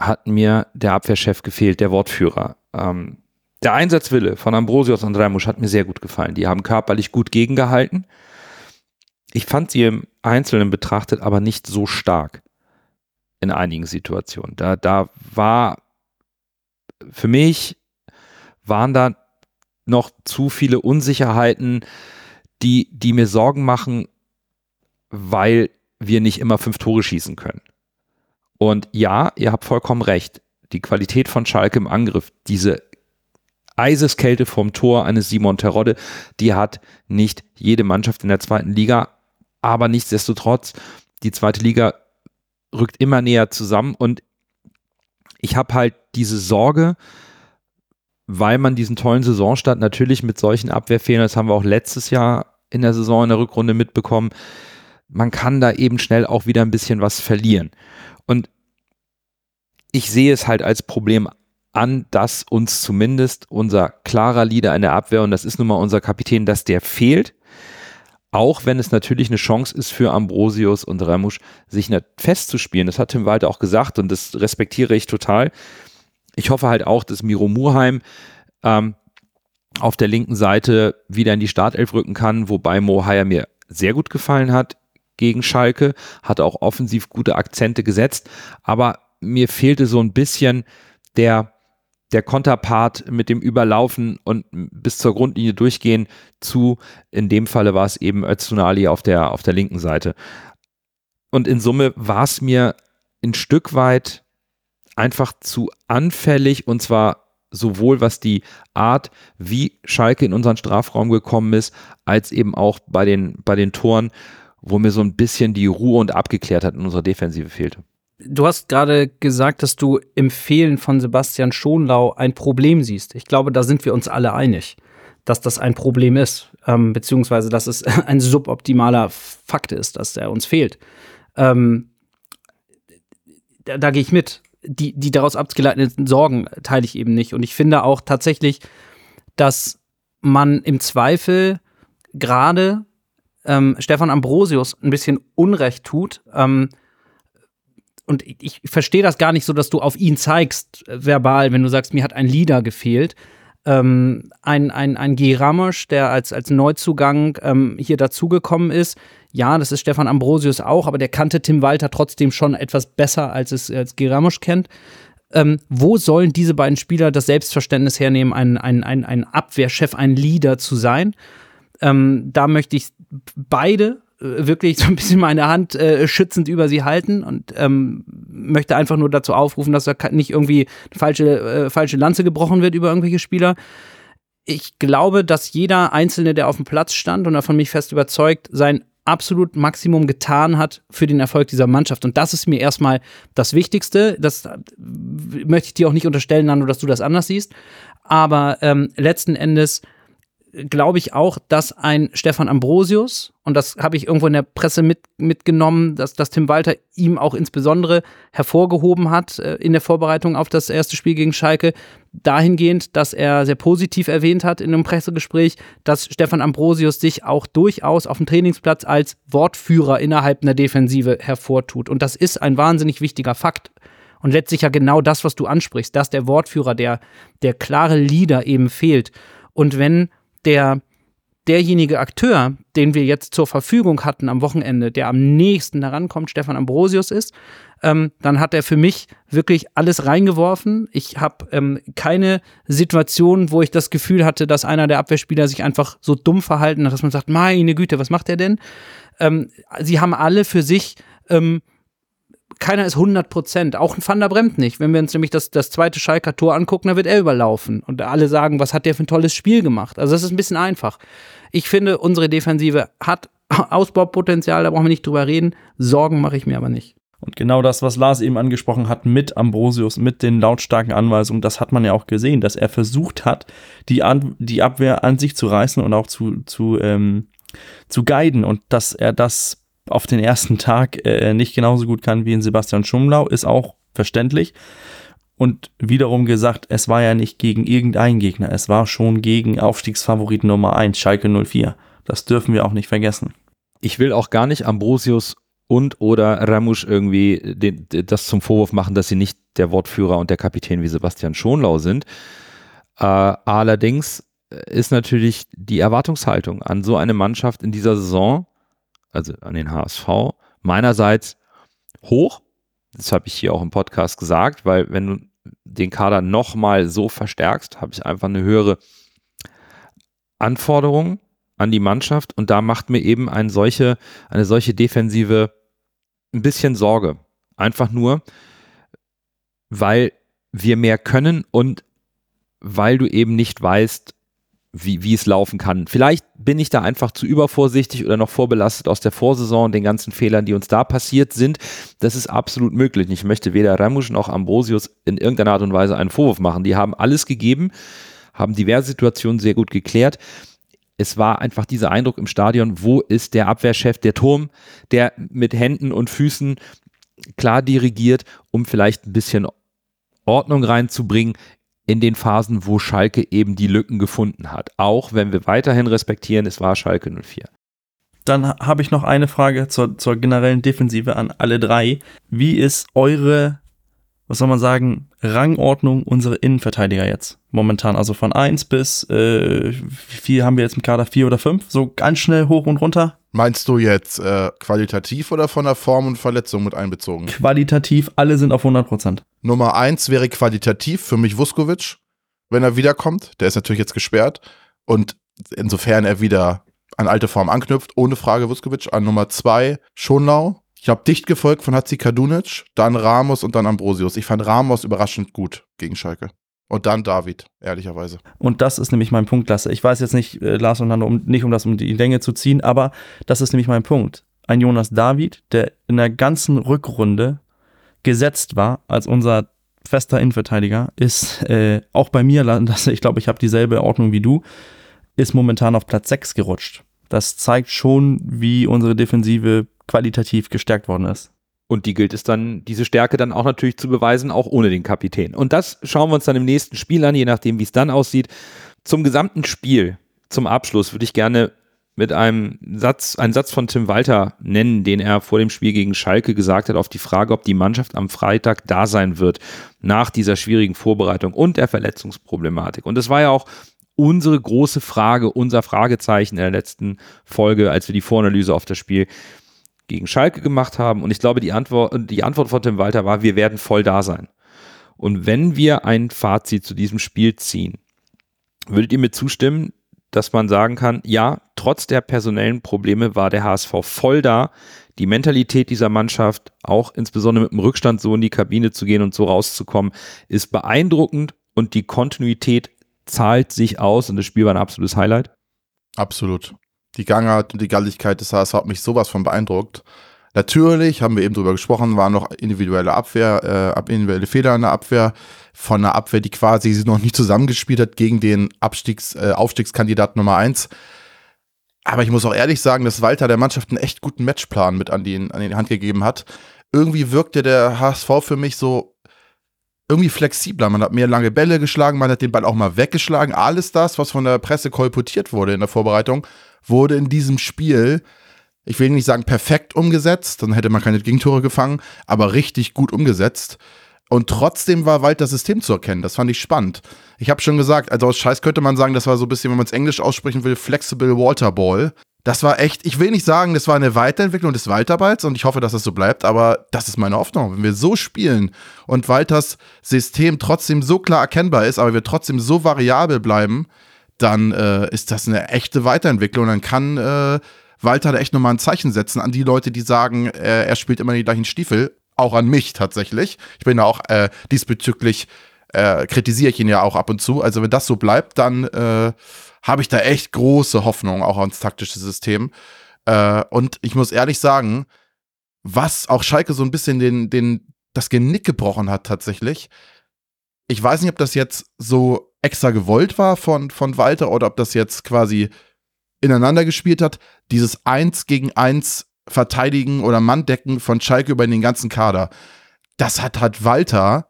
hat mir der Abwehrchef gefehlt, der Wortführer. Ähm, der Einsatzwille von Ambrosius und Reimusch hat mir sehr gut gefallen. Die haben körperlich gut gegengehalten. Ich fand sie im Einzelnen betrachtet aber nicht so stark in einigen Situationen. Da, da war für mich waren da noch zu viele Unsicherheiten, die, die mir Sorgen machen, weil wir nicht immer fünf Tore schießen können. Und ja, ihr habt vollkommen recht. Die Qualität von Schalke im Angriff, diese Eiseskälte vom Tor eines Simon Terodde, die hat nicht jede Mannschaft in der zweiten Liga. Aber nichtsdestotrotz, die zweite Liga rückt immer näher zusammen und ich habe halt diese Sorge, weil man diesen tollen Saisonstart natürlich mit solchen Abwehrfehlern, das haben wir auch letztes Jahr in der Saison in der Rückrunde mitbekommen, man kann da eben schnell auch wieder ein bisschen was verlieren. Und ich sehe es halt als Problem an, dass uns zumindest unser klarer Leader in der Abwehr, und das ist nun mal unser Kapitän, dass der fehlt. Auch wenn es natürlich eine Chance ist für Ambrosius und Remusch, sich festzuspielen. Das hat Tim Walter auch gesagt und das respektiere ich total. Ich hoffe halt auch, dass Miro Murheim ähm, auf der linken Seite wieder in die Startelf rücken kann, wobei Mo Haya mir sehr gut gefallen hat gegen Schalke, hat auch offensiv gute Akzente gesetzt, aber mir fehlte so ein bisschen der, der Konterpart mit dem Überlaufen und bis zur Grundlinie durchgehen zu, in dem Falle war es eben Öztunali auf der, auf der linken Seite. Und in Summe war es mir ein Stück weit einfach zu anfällig und zwar sowohl was die Art, wie Schalke in unseren Strafraum gekommen ist, als eben auch bei den, bei den Toren, wo mir so ein bisschen die Ruhe und Abgeklärtheit in unserer Defensive fehlte. Du hast gerade gesagt, dass du im Fehlen von Sebastian Schonlau ein Problem siehst. Ich glaube, da sind wir uns alle einig, dass das ein Problem ist, ähm, beziehungsweise dass es ein suboptimaler Fakt ist, dass er uns fehlt. Ähm, da, da gehe ich mit. Die, die daraus abgeleiteten Sorgen teile ich eben nicht. Und ich finde auch tatsächlich, dass man im Zweifel gerade ähm, Stefan Ambrosius ein bisschen Unrecht tut. Ähm, und ich, ich verstehe das gar nicht so, dass du auf ihn zeigst, äh, verbal, wenn du sagst, mir hat ein Leader gefehlt. Ähm, ein, ein, ein G. Ramos, der als, als Neuzugang ähm, hier dazugekommen ist. Ja, das ist Stefan Ambrosius auch, aber der kannte Tim Walter trotzdem schon etwas besser, als es als G. Ramos kennt. Ähm, wo sollen diese beiden Spieler das Selbstverständnis hernehmen, ein, ein, ein, ein Abwehrchef, ein Leader zu sein? Ähm, da möchte ich beide wirklich so ein bisschen meine Hand äh, schützend über sie halten und ähm, möchte einfach nur dazu aufrufen, dass da nicht irgendwie falsche, äh, falsche Lanze gebrochen wird über irgendwelche Spieler. Ich glaube, dass jeder Einzelne, der auf dem Platz stand und davon mich fest überzeugt, sein absolut Maximum getan hat für den Erfolg dieser Mannschaft. Und das ist mir erstmal das Wichtigste. Das äh, möchte ich dir auch nicht unterstellen, Nando, dass du das anders siehst. Aber ähm, letzten Endes glaube ich auch, dass ein Stefan Ambrosius, und das habe ich irgendwo in der Presse mit, mitgenommen, dass, dass Tim Walter ihm auch insbesondere hervorgehoben hat äh, in der Vorbereitung auf das erste Spiel gegen Schalke, dahingehend, dass er sehr positiv erwähnt hat in einem Pressegespräch, dass Stefan Ambrosius sich auch durchaus auf dem Trainingsplatz als Wortführer innerhalb einer Defensive hervortut. Und das ist ein wahnsinnig wichtiger Fakt. Und letztlich ja genau das, was du ansprichst, dass der Wortführer, der, der klare Leader eben fehlt. Und wenn der derjenige Akteur, den wir jetzt zur Verfügung hatten am Wochenende, der am nächsten daran kommt, Stefan Ambrosius ist, ähm, dann hat er für mich wirklich alles reingeworfen. Ich habe ähm, keine Situation, wo ich das Gefühl hatte, dass einer der Abwehrspieler sich einfach so dumm verhalten hat, dass man sagt, meine Güte, was macht er denn? Ähm, sie haben alle für sich ähm, keiner ist 100 Prozent. Auch ein Van der Bremt nicht. Wenn wir uns nämlich das, das zweite Schalker Tor angucken, dann wird er überlaufen. Und alle sagen, was hat der für ein tolles Spiel gemacht? Also das ist ein bisschen einfach. Ich finde, unsere Defensive hat Ausbaupotenzial, da brauchen wir nicht drüber reden. Sorgen mache ich mir aber nicht. Und genau das, was Lars eben angesprochen hat mit Ambrosius, mit den lautstarken Anweisungen, das hat man ja auch gesehen, dass er versucht hat, die, an, die Abwehr an sich zu reißen und auch zu, zu, ähm, zu guiden und dass er das auf den ersten Tag äh, nicht genauso gut kann wie in Sebastian Schumlau, ist auch verständlich. Und wiederum gesagt, es war ja nicht gegen irgendeinen Gegner, es war schon gegen Aufstiegsfavorit Nummer 1, Schalke 04. Das dürfen wir auch nicht vergessen. Ich will auch gar nicht Ambrosius und oder Ramusch irgendwie den, das zum Vorwurf machen, dass sie nicht der Wortführer und der Kapitän wie Sebastian Schonlau sind. Äh, allerdings ist natürlich die Erwartungshaltung an so eine Mannschaft in dieser Saison also an den HSV, meinerseits hoch. Das habe ich hier auch im Podcast gesagt, weil wenn du den Kader nochmal so verstärkst, habe ich einfach eine höhere Anforderung an die Mannschaft und da macht mir eben eine solche, eine solche Defensive ein bisschen Sorge. Einfach nur, weil wir mehr können und weil du eben nicht weißt, wie, wie es laufen kann. Vielleicht bin ich da einfach zu übervorsichtig oder noch vorbelastet aus der Vorsaison den ganzen Fehlern, die uns da passiert sind. Das ist absolut möglich. Ich möchte weder Ramusch noch Ambrosius in irgendeiner Art und Weise einen Vorwurf machen. Die haben alles gegeben, haben diverse Situationen sehr gut geklärt. Es war einfach dieser Eindruck im Stadion, wo ist der Abwehrchef, der Turm, der mit Händen und Füßen klar dirigiert, um vielleicht ein bisschen Ordnung reinzubringen in den Phasen, wo Schalke eben die Lücken gefunden hat. Auch wenn wir weiterhin respektieren, es war Schalke 04. Dann habe ich noch eine Frage zur, zur generellen Defensive an alle drei. Wie ist eure, was soll man sagen, Rangordnung unserer Innenverteidiger jetzt momentan? Also von 1 bis, äh, wie viel haben wir jetzt im Kader? 4 oder 5? So ganz schnell hoch und runter? Meinst du jetzt äh, qualitativ oder von der Form und Verletzung mit einbezogen? Qualitativ, alle sind auf 100 Prozent. Nummer eins wäre qualitativ für mich Vuskovic, wenn er wiederkommt. Der ist natürlich jetzt gesperrt. Und insofern er wieder an alte Form anknüpft, ohne Frage Vuskovic. An Nummer zwei Schonlau. Ich glaube, dicht gefolgt von Hatzi Kadunic, dann Ramos und dann Ambrosius. Ich fand Ramos überraschend gut gegen Schalke. Und dann David, ehrlicherweise. Und das ist nämlich mein Punkt, Lasse. Ich weiß jetzt nicht, äh, Lars und Nando, um, nicht um das um die Länge zu ziehen, aber das ist nämlich mein Punkt. Ein Jonas David, der in der ganzen Rückrunde gesetzt war als unser fester Innenverteidiger, ist äh, auch bei mir, Lasse, ich glaube, ich habe dieselbe Ordnung wie du, ist momentan auf Platz 6 gerutscht. Das zeigt schon, wie unsere Defensive qualitativ gestärkt worden ist. Und die gilt es dann, diese Stärke dann auch natürlich zu beweisen, auch ohne den Kapitän. Und das schauen wir uns dann im nächsten Spiel an, je nachdem, wie es dann aussieht. Zum gesamten Spiel, zum Abschluss, würde ich gerne mit einem Satz, einen Satz von Tim Walter nennen, den er vor dem Spiel gegen Schalke gesagt hat, auf die Frage, ob die Mannschaft am Freitag da sein wird, nach dieser schwierigen Vorbereitung und der Verletzungsproblematik. Und das war ja auch unsere große Frage, unser Fragezeichen in der letzten Folge, als wir die Voranalyse auf das Spiel gegen Schalke gemacht haben. Und ich glaube, die Antwort, die Antwort von Tim Walter war, wir werden voll da sein. Und wenn wir ein Fazit zu diesem Spiel ziehen, würdet ihr mir zustimmen, dass man sagen kann, ja, trotz der personellen Probleme war der HSV voll da. Die Mentalität dieser Mannschaft, auch insbesondere mit dem Rückstand so in die Kabine zu gehen und so rauszukommen, ist beeindruckend und die Kontinuität zahlt sich aus und das Spiel war ein absolutes Highlight. Absolut die Gangart und die Galligkeit des HSV hat mich sowas von beeindruckt. Natürlich, haben wir eben drüber gesprochen, waren noch individuelle Abwehr, äh, individuelle Fehler in der Abwehr, von einer Abwehr, die quasi noch nicht zusammengespielt hat gegen den Abstiegs, äh, Aufstiegskandidat Nummer 1. Aber ich muss auch ehrlich sagen, dass Walter der Mannschaft einen echt guten Matchplan mit an die, an die Hand gegeben hat. Irgendwie wirkte der HSV für mich so irgendwie flexibler. Man hat mehr lange Bälle geschlagen, man hat den Ball auch mal weggeschlagen. Alles das, was von der Presse kolportiert wurde in der Vorbereitung, wurde in diesem Spiel, ich will nicht sagen perfekt umgesetzt, dann hätte man keine Gegentore gefangen, aber richtig gut umgesetzt. Und trotzdem war weit das System zu erkennen. Das fand ich spannend. Ich habe schon gesagt, also aus Scheiß könnte man sagen, das war so ein bisschen, wenn man es Englisch aussprechen will, Flexible Water Ball. Das war echt, ich will nicht sagen, das war eine Weiterentwicklung des Walterballs und ich hoffe, dass das so bleibt, aber das ist meine Hoffnung. Wenn wir so spielen und Walters System trotzdem so klar erkennbar ist, aber wir trotzdem so variabel bleiben, dann äh, ist das eine echte Weiterentwicklung. Dann kann äh, Walter da echt nochmal ein Zeichen setzen an die Leute, die sagen, äh, er spielt immer die gleichen Stiefel. Auch an mich tatsächlich. Ich bin ja auch äh, diesbezüglich, äh, kritisiere ich ihn ja auch ab und zu. Also wenn das so bleibt, dann äh, habe ich da echt große Hoffnung auch ans taktische System. Äh, und ich muss ehrlich sagen, was auch Schalke so ein bisschen den, den, das Genick gebrochen hat tatsächlich. Ich weiß nicht, ob das jetzt so extra gewollt war von, von Walter oder ob das jetzt quasi ineinander gespielt hat. Dieses Eins gegen Eins Verteidigen oder Manndecken von Schalke über den ganzen Kader. Das hat halt Walter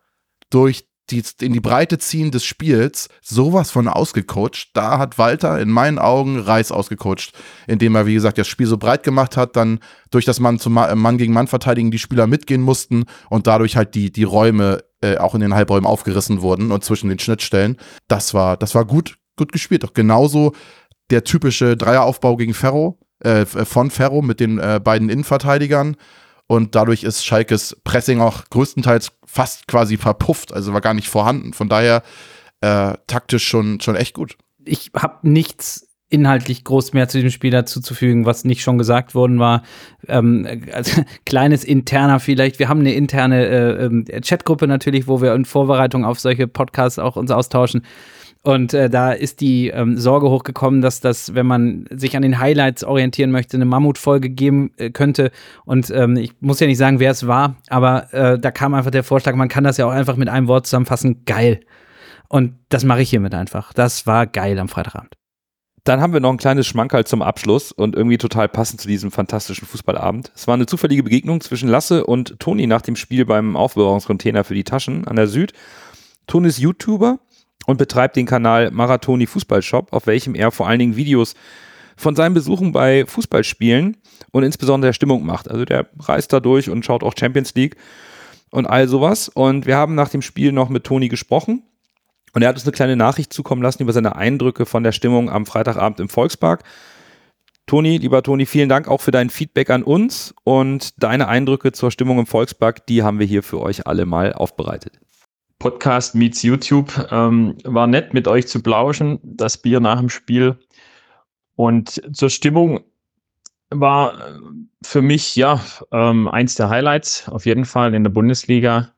durch die, in die Breite ziehen des Spiels sowas von ausgecoacht. Da hat Walter in meinen Augen Reis ausgecoacht, indem er, wie gesagt, das Spiel so breit gemacht hat, dann durch das Mann, zu Mann gegen Mann verteidigen die Spieler mitgehen mussten und dadurch halt die, die Räume äh, auch in den Halbräumen aufgerissen wurden und zwischen den Schnittstellen. Das war, das war gut, gut gespielt. Doch genauso der typische Dreieraufbau gegen Ferro, äh, von Ferro mit den äh, beiden Innenverteidigern. Und dadurch ist Schalkes Pressing auch größtenteils fast quasi verpufft, also war gar nicht vorhanden. Von daher äh, taktisch schon, schon echt gut. Ich habe nichts inhaltlich groß mehr zu dem Spiel dazuzufügen, was nicht schon gesagt worden war. Ähm, also, kleines interner vielleicht. Wir haben eine interne äh, äh, Chatgruppe natürlich, wo wir in Vorbereitung auf solche Podcasts auch uns austauschen. Und äh, da ist die ähm, Sorge hochgekommen, dass das, wenn man sich an den Highlights orientieren möchte, eine Mammutfolge geben äh, könnte. Und ähm, ich muss ja nicht sagen, wer es war, aber äh, da kam einfach der Vorschlag, man kann das ja auch einfach mit einem Wort zusammenfassen, geil. Und das mache ich hiermit einfach. Das war geil am Freitagabend. Dann haben wir noch ein kleines Schmankerl zum Abschluss und irgendwie total passend zu diesem fantastischen Fußballabend. Es war eine zufällige Begegnung zwischen Lasse und Toni nach dem Spiel beim Aufbewahrungscontainer für die Taschen an der Süd. Toni ist YouTuber und betreibt den Kanal Marathoni Fußballshop, auf welchem er vor allen Dingen Videos von seinen Besuchen bei Fußballspielen und insbesondere der Stimmung macht. Also der reist da durch und schaut auch Champions League und all sowas. Und wir haben nach dem Spiel noch mit Toni gesprochen und er hat uns eine kleine Nachricht zukommen lassen über seine Eindrücke von der Stimmung am Freitagabend im Volkspark. Toni, lieber Toni, vielen Dank auch für dein Feedback an uns und deine Eindrücke zur Stimmung im Volkspark, die haben wir hier für euch alle mal aufbereitet. Podcast meets YouTube. Ähm, war nett mit euch zu plauschen, das Bier nach dem Spiel. Und zur Stimmung, war für mich ja ähm, eins der Highlights auf jeden Fall in der Bundesliga.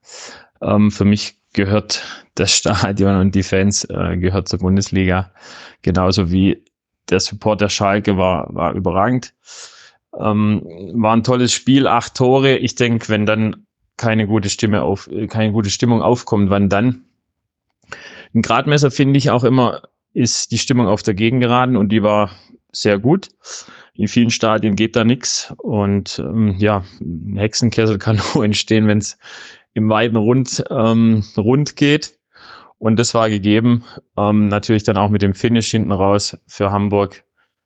Ähm, für mich gehört das Stadion und die Fans äh, gehört zur Bundesliga, genauso wie der Support der Schalke war, war überragend. Ähm, war ein tolles Spiel, acht Tore. Ich denke, wenn dann keine gute Stimme auf, keine gute Stimmung aufkommt, wann dann? Ein Gradmesser finde ich auch immer, ist die Stimmung auf der Gegengeraden und die war sehr gut. In vielen Stadien geht da nichts und ähm, ja, ein Hexenkessel kann nur entstehen, wenn es im weiten Rund, ähm, rund geht. Und das war gegeben. Ähm, natürlich dann auch mit dem Finish hinten raus für Hamburg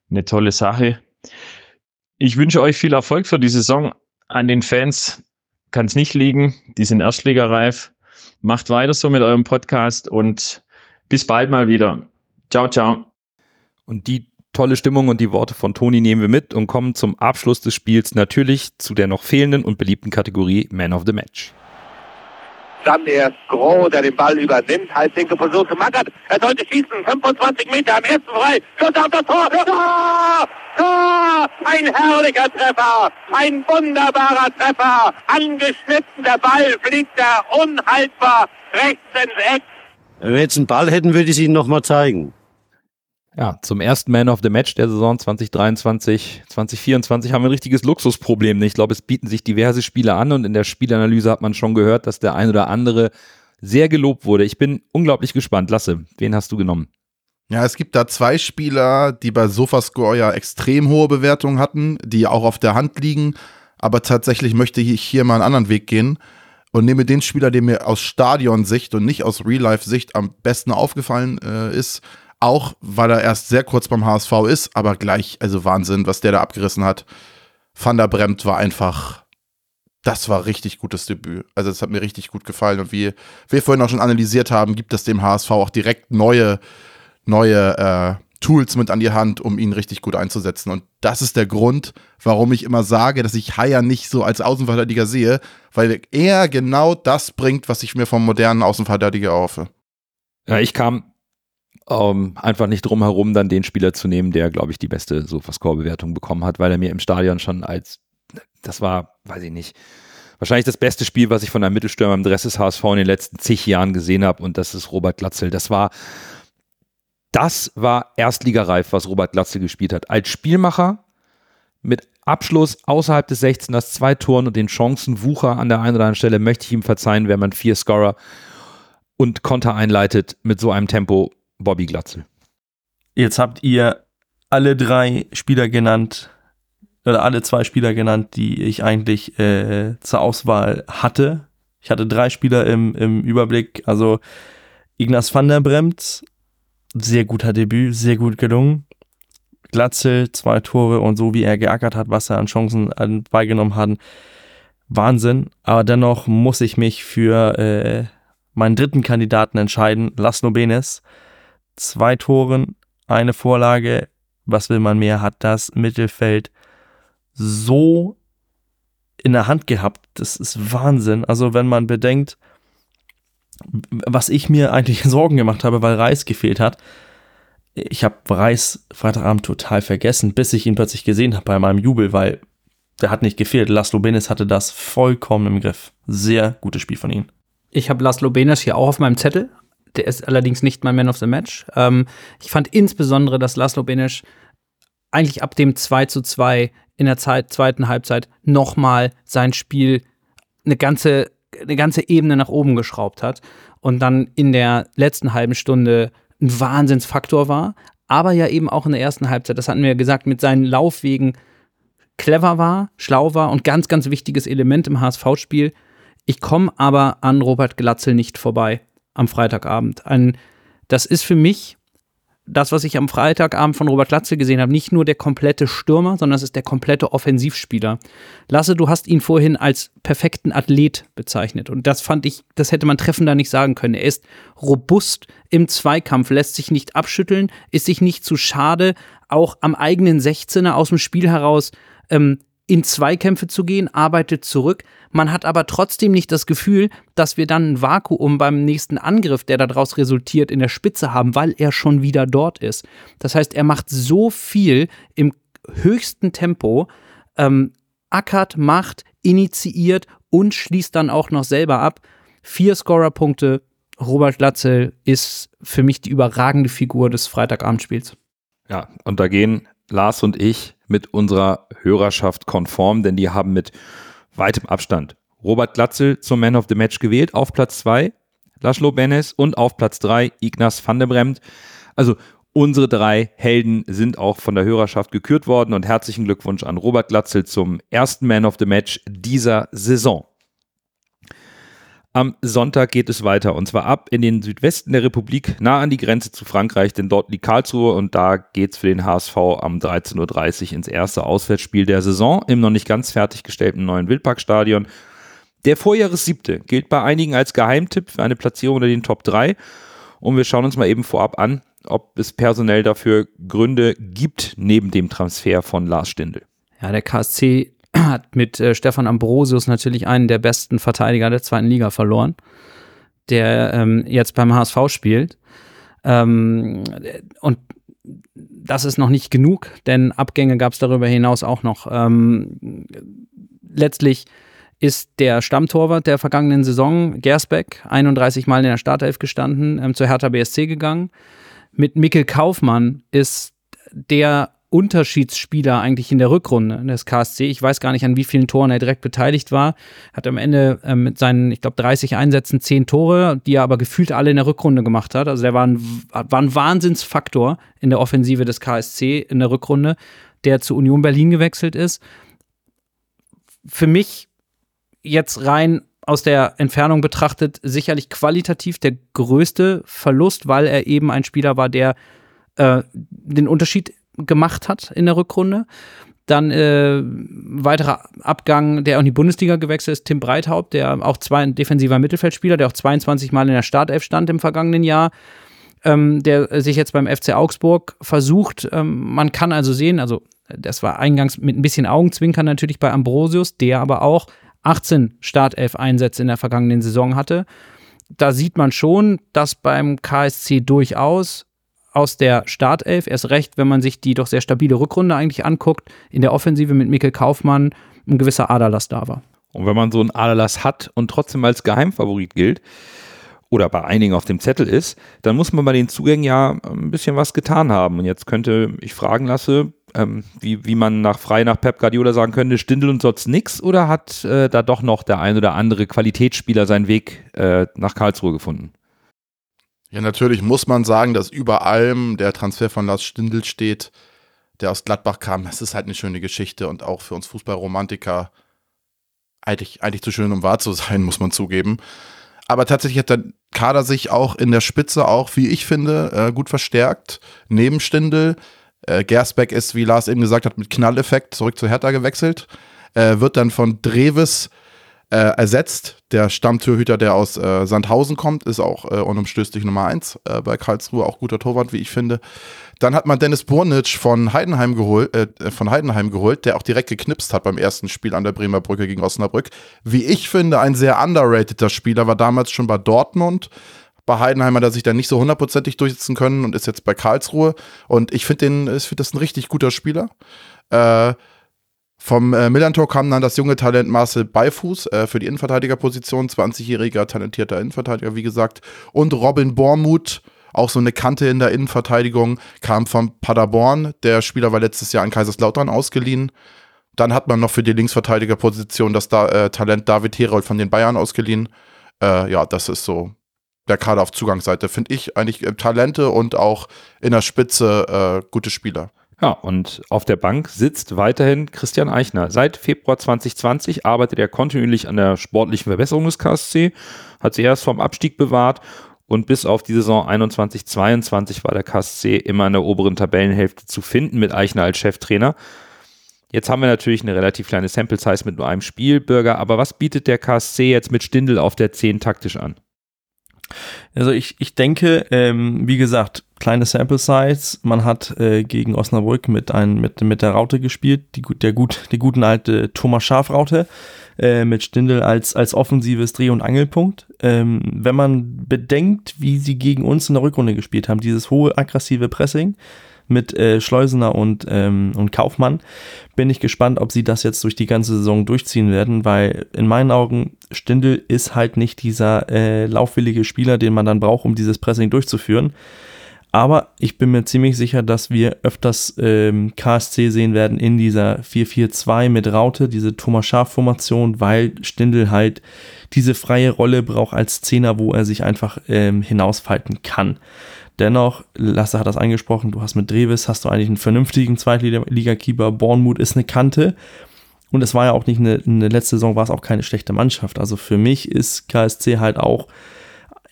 eine tolle Sache. Ich wünsche euch viel Erfolg für die Saison. An den Fans kann es nicht liegen. Die sind erstligareif. Macht weiter so mit eurem Podcast und bis bald mal wieder. Ciao, ciao. Und die tolle Stimmung und die Worte von Toni nehmen wir mit und kommen zum Abschluss des Spiels natürlich zu der noch fehlenden und beliebten Kategorie Man of the Match. Dann erst Groh, der den Ball übernimmt, halblinke Position zu Mackert. Er sollte schießen, 25 Meter am ersten frei. Schuss auf das Tor. Tor! Tor! Ein herrlicher Treffer. Ein wunderbarer Treffer. Angeschnitten, der Ball fliegt da unhaltbar rechts ins Eck. Wenn wir jetzt einen Ball hätten, würde ich es Ihnen nochmal zeigen. Ja, zum ersten Man of the Match der Saison 2023, 2024 haben wir ein richtiges Luxusproblem. Ich glaube, es bieten sich diverse Spiele an und in der Spielanalyse hat man schon gehört, dass der ein oder andere sehr gelobt wurde. Ich bin unglaublich gespannt. Lasse, wen hast du genommen? Ja, es gibt da zwei Spieler, die bei Sofascore ja extrem hohe Bewertungen hatten, die auch auf der Hand liegen. Aber tatsächlich möchte ich hier mal einen anderen Weg gehen und nehme den Spieler, der mir aus Stadionsicht und nicht aus Real-Life-Sicht am besten aufgefallen äh, ist. Auch weil er erst sehr kurz beim HSV ist, aber gleich, also Wahnsinn, was der da abgerissen hat. Van der Bremt war einfach, das war richtig gutes Debüt. Also es hat mir richtig gut gefallen. Und wie wir vorhin auch schon analysiert haben, gibt es dem HSV auch direkt neue, neue äh, Tools mit an die Hand, um ihn richtig gut einzusetzen. Und das ist der Grund, warum ich immer sage, dass ich Haier nicht so als Außenverteidiger sehe, weil er genau das bringt, was ich mir vom modernen Außenverteidiger erhoffe. Ja, ich kam ähm, einfach nicht drum herum, dann den Spieler zu nehmen, der, glaube ich, die beste Sofascore-Bewertung bekommen hat, weil er mir im Stadion schon als, das war, weiß ich nicht, wahrscheinlich das beste Spiel, was ich von einem Mittelstürmer im Dress des HSV in den letzten zig Jahren gesehen habe und das ist Robert Glatzel. Das war, das war erstligareif, was Robert Glatzel gespielt hat. Als Spielmacher mit Abschluss außerhalb des 16ers, zwei Toren und den Chancen Wucher an der einen oder anderen Stelle möchte ich ihm verzeihen, wenn man vier Scorer und Konter einleitet mit so einem Tempo Bobby Glatzel. Jetzt habt ihr alle drei Spieler genannt, oder alle zwei Spieler genannt, die ich eigentlich äh, zur Auswahl hatte. Ich hatte drei Spieler im, im Überblick. Also Ignaz van der Bremt, sehr guter Debüt, sehr gut gelungen. Glatzel, zwei Tore und so wie er geackert hat, was er an Chancen beigenommen hat, Wahnsinn. Aber dennoch muss ich mich für äh, meinen dritten Kandidaten entscheiden, Laszlo Benes zwei Toren, eine Vorlage. Was will man mehr? Hat das Mittelfeld so in der Hand gehabt. Das ist Wahnsinn. Also wenn man bedenkt, was ich mir eigentlich Sorgen gemacht habe, weil Reis gefehlt hat. Ich habe Reis Freitagabend total vergessen, bis ich ihn plötzlich gesehen habe bei meinem Jubel, weil der hat nicht gefehlt. Laszlo Benes hatte das vollkommen im Griff. Sehr gutes Spiel von ihm. Ich habe Laszlo Benes hier auch auf meinem Zettel, der ist allerdings nicht mein Man of the Match. Ähm, ich fand insbesondere, dass Laszlo Benisch eigentlich ab dem 2 zu 2 in der Zeit, zweiten Halbzeit nochmal sein Spiel eine ganze, eine ganze Ebene nach oben geschraubt hat und dann in der letzten halben Stunde ein Wahnsinnsfaktor war, aber ja eben auch in der ersten Halbzeit, das hatten wir ja gesagt, mit seinen Laufwegen clever war, schlau war und ganz, ganz wichtiges Element im HSV-Spiel. Ich komme aber an Robert Glatzel nicht vorbei am Freitagabend. Ein, das ist für mich das, was ich am Freitagabend von Robert Latze gesehen habe, nicht nur der komplette Stürmer, sondern es ist der komplette Offensivspieler. Lasse, du hast ihn vorhin als perfekten Athlet bezeichnet. Und das fand ich, das hätte man treffender nicht sagen können. Er ist robust im Zweikampf, lässt sich nicht abschütteln, ist sich nicht zu schade, auch am eigenen 16er aus dem Spiel heraus ähm, in Zweikämpfe zu gehen, arbeitet zurück. Man hat aber trotzdem nicht das Gefühl, dass wir dann ein Vakuum beim nächsten Angriff, der daraus resultiert, in der Spitze haben, weil er schon wieder dort ist. Das heißt, er macht so viel im höchsten Tempo ähm, ackert, macht, initiiert und schließt dann auch noch selber ab. Vier Scorerpunkte. Robert Glatzel ist für mich die überragende Figur des Freitagabendspiels. Ja, und da gehen Lars und ich mit unserer Hörerschaft konform, denn die haben mit weitem Abstand Robert Glatzel zum Man of the Match gewählt, auf Platz 2 Laszlo Benes und auf Platz 3 Ignaz van der Bremt. Also unsere drei Helden sind auch von der Hörerschaft gekürt worden und herzlichen Glückwunsch an Robert Glatzel zum ersten Man of the Match dieser Saison. Am Sonntag geht es weiter und zwar ab in den Südwesten der Republik, nah an die Grenze zu Frankreich, denn dort liegt Karlsruhe und da geht es für den HSV am 13.30 Uhr ins erste Auswärtsspiel der Saison im noch nicht ganz fertiggestellten neuen Wildparkstadion. Der Vorjahressiebte gilt bei einigen als Geheimtipp für eine Platzierung unter den Top 3 und wir schauen uns mal eben vorab an, ob es personell dafür Gründe gibt, neben dem Transfer von Lars Stindl. Ja, der KSC hat mit äh, Stefan Ambrosius natürlich einen der besten Verteidiger der zweiten Liga verloren, der ähm, jetzt beim HSV spielt. Ähm, und das ist noch nicht genug, denn Abgänge gab es darüber hinaus auch noch. Ähm, letztlich ist der Stammtorwart der vergangenen Saison, Gersbeck, 31 Mal in der Startelf gestanden, ähm, zur Hertha BSC gegangen. Mit Mikkel Kaufmann ist der Unterschiedsspieler eigentlich in der Rückrunde des KSC. Ich weiß gar nicht, an wie vielen Toren er direkt beteiligt war. Hat am Ende äh, mit seinen, ich glaube, 30 Einsätzen 10 Tore, die er aber gefühlt alle in der Rückrunde gemacht hat. Also der war ein, war ein Wahnsinnsfaktor in der Offensive des KSC in der Rückrunde, der zu Union Berlin gewechselt ist. Für mich jetzt rein aus der Entfernung betrachtet sicherlich qualitativ der größte Verlust, weil er eben ein Spieler war, der äh, den Unterschied gemacht hat in der Rückrunde. Dann äh, weiterer Abgang, der auch in die Bundesliga gewechselt ist, Tim Breithaupt, der auch zwei ein defensiver Mittelfeldspieler, der auch 22 Mal in der Startelf stand im vergangenen Jahr, ähm, der sich jetzt beim FC Augsburg versucht. Ähm, man kann also sehen, also das war eingangs mit ein bisschen Augenzwinkern natürlich bei Ambrosius, der aber auch 18 Startelf-Einsätze in der vergangenen Saison hatte. Da sieht man schon, dass beim KSC durchaus aus der Startelf, erst recht, wenn man sich die doch sehr stabile Rückrunde eigentlich anguckt, in der Offensive mit Mikkel Kaufmann ein gewisser Aderlass da war. Und wenn man so einen Aderlass hat und trotzdem als Geheimfavorit gilt, oder bei einigen auf dem Zettel ist, dann muss man bei den Zugängen ja ein bisschen was getan haben. Und jetzt könnte ich fragen lasse, ähm, wie, wie man nach frei nach Pep Guardiola sagen könnte, Stindel und sonst nix oder hat äh, da doch noch der ein oder andere Qualitätsspieler seinen Weg äh, nach Karlsruhe gefunden? Ja, natürlich muss man sagen, dass über allem der Transfer von Lars Stindl steht, der aus Gladbach kam. Das ist halt eine schöne Geschichte und auch für uns Fußballromantiker eigentlich, eigentlich zu schön, um wahr zu sein, muss man zugeben. Aber tatsächlich hat der Kader sich auch in der Spitze auch, wie ich finde, äh, gut verstärkt. Neben Stindl. Äh, Gersbeck ist, wie Lars eben gesagt hat, mit Knalleffekt zurück zu Hertha gewechselt. Äh, wird dann von Dreves äh, ersetzt. Der Stammtürhüter, der aus äh, Sandhausen kommt, ist auch äh, unumstößlich Nummer 1 äh, bei Karlsruhe, auch guter Torwart, wie ich finde. Dann hat man Dennis Bornitsch von Heidenheim geholt, äh, von Heidenheim geholt, der auch direkt geknipst hat beim ersten Spiel an der Bremer Brücke gegen Osnabrück. Wie ich finde, ein sehr underrateder Spieler, war damals schon bei Dortmund. Bei Heidenheim hat er sich dann nicht so hundertprozentig durchsetzen können und ist jetzt bei Karlsruhe. Und ich finde find das ein richtig guter Spieler. Äh, vom äh, Millantor kam dann das junge Talent Marcel Beifuß äh, für die Innenverteidigerposition, 20-jähriger talentierter Innenverteidiger, wie gesagt. Und Robin Bormuth, auch so eine Kante in der Innenverteidigung, kam von Paderborn. Der Spieler war letztes Jahr an Kaiserslautern ausgeliehen. Dann hat man noch für die Linksverteidigerposition das da äh, Talent David Herold von den Bayern ausgeliehen. Äh, ja, das ist so der Kader auf Zugangsseite. Finde ich eigentlich äh, Talente und auch in der Spitze äh, gute Spieler. Ja, und auf der Bank sitzt weiterhin Christian Eichner. Seit Februar 2020 arbeitet er kontinuierlich an der sportlichen Verbesserung des KSC, hat sich erst vom Abstieg bewahrt und bis auf die Saison 21-22 war der KSC immer in der oberen Tabellenhälfte zu finden mit Eichner als Cheftrainer. Jetzt haben wir natürlich eine relativ kleine Sample Size mit nur einem Spielbürger, aber was bietet der KSC jetzt mit Stindel auf der 10 taktisch an? Also ich, ich denke, ähm, wie gesagt, kleine Sample Size. Man hat äh, gegen Osnabrück mit, ein, mit, mit der Raute gespielt, die, der gut, die guten alte Thomas Schaf-Raute äh, mit Stindel als, als offensives Dreh- und Angelpunkt. Ähm, wenn man bedenkt, wie sie gegen uns in der Rückrunde gespielt haben, dieses hohe aggressive Pressing, mit äh, Schleusener und, ähm, und Kaufmann. Bin ich gespannt, ob sie das jetzt durch die ganze Saison durchziehen werden, weil in meinen Augen Stindl ist halt nicht dieser äh, laufwillige Spieler, den man dann braucht, um dieses Pressing durchzuführen. Aber ich bin mir ziemlich sicher, dass wir öfters ähm, KSC sehen werden in dieser 4-4-2 mit Raute, diese Thomas Schaf-Formation, weil Stindl halt diese freie Rolle braucht als Zehner, wo er sich einfach ähm, hinausfalten kann. Dennoch, Lasse hat das angesprochen, du hast mit Drevis, hast du eigentlich einen vernünftigen Zweitliga-Keeper, Bornmut ist eine Kante. Und es war ja auch nicht eine, eine letzte Saison, war es auch keine schlechte Mannschaft. Also für mich ist KSC halt auch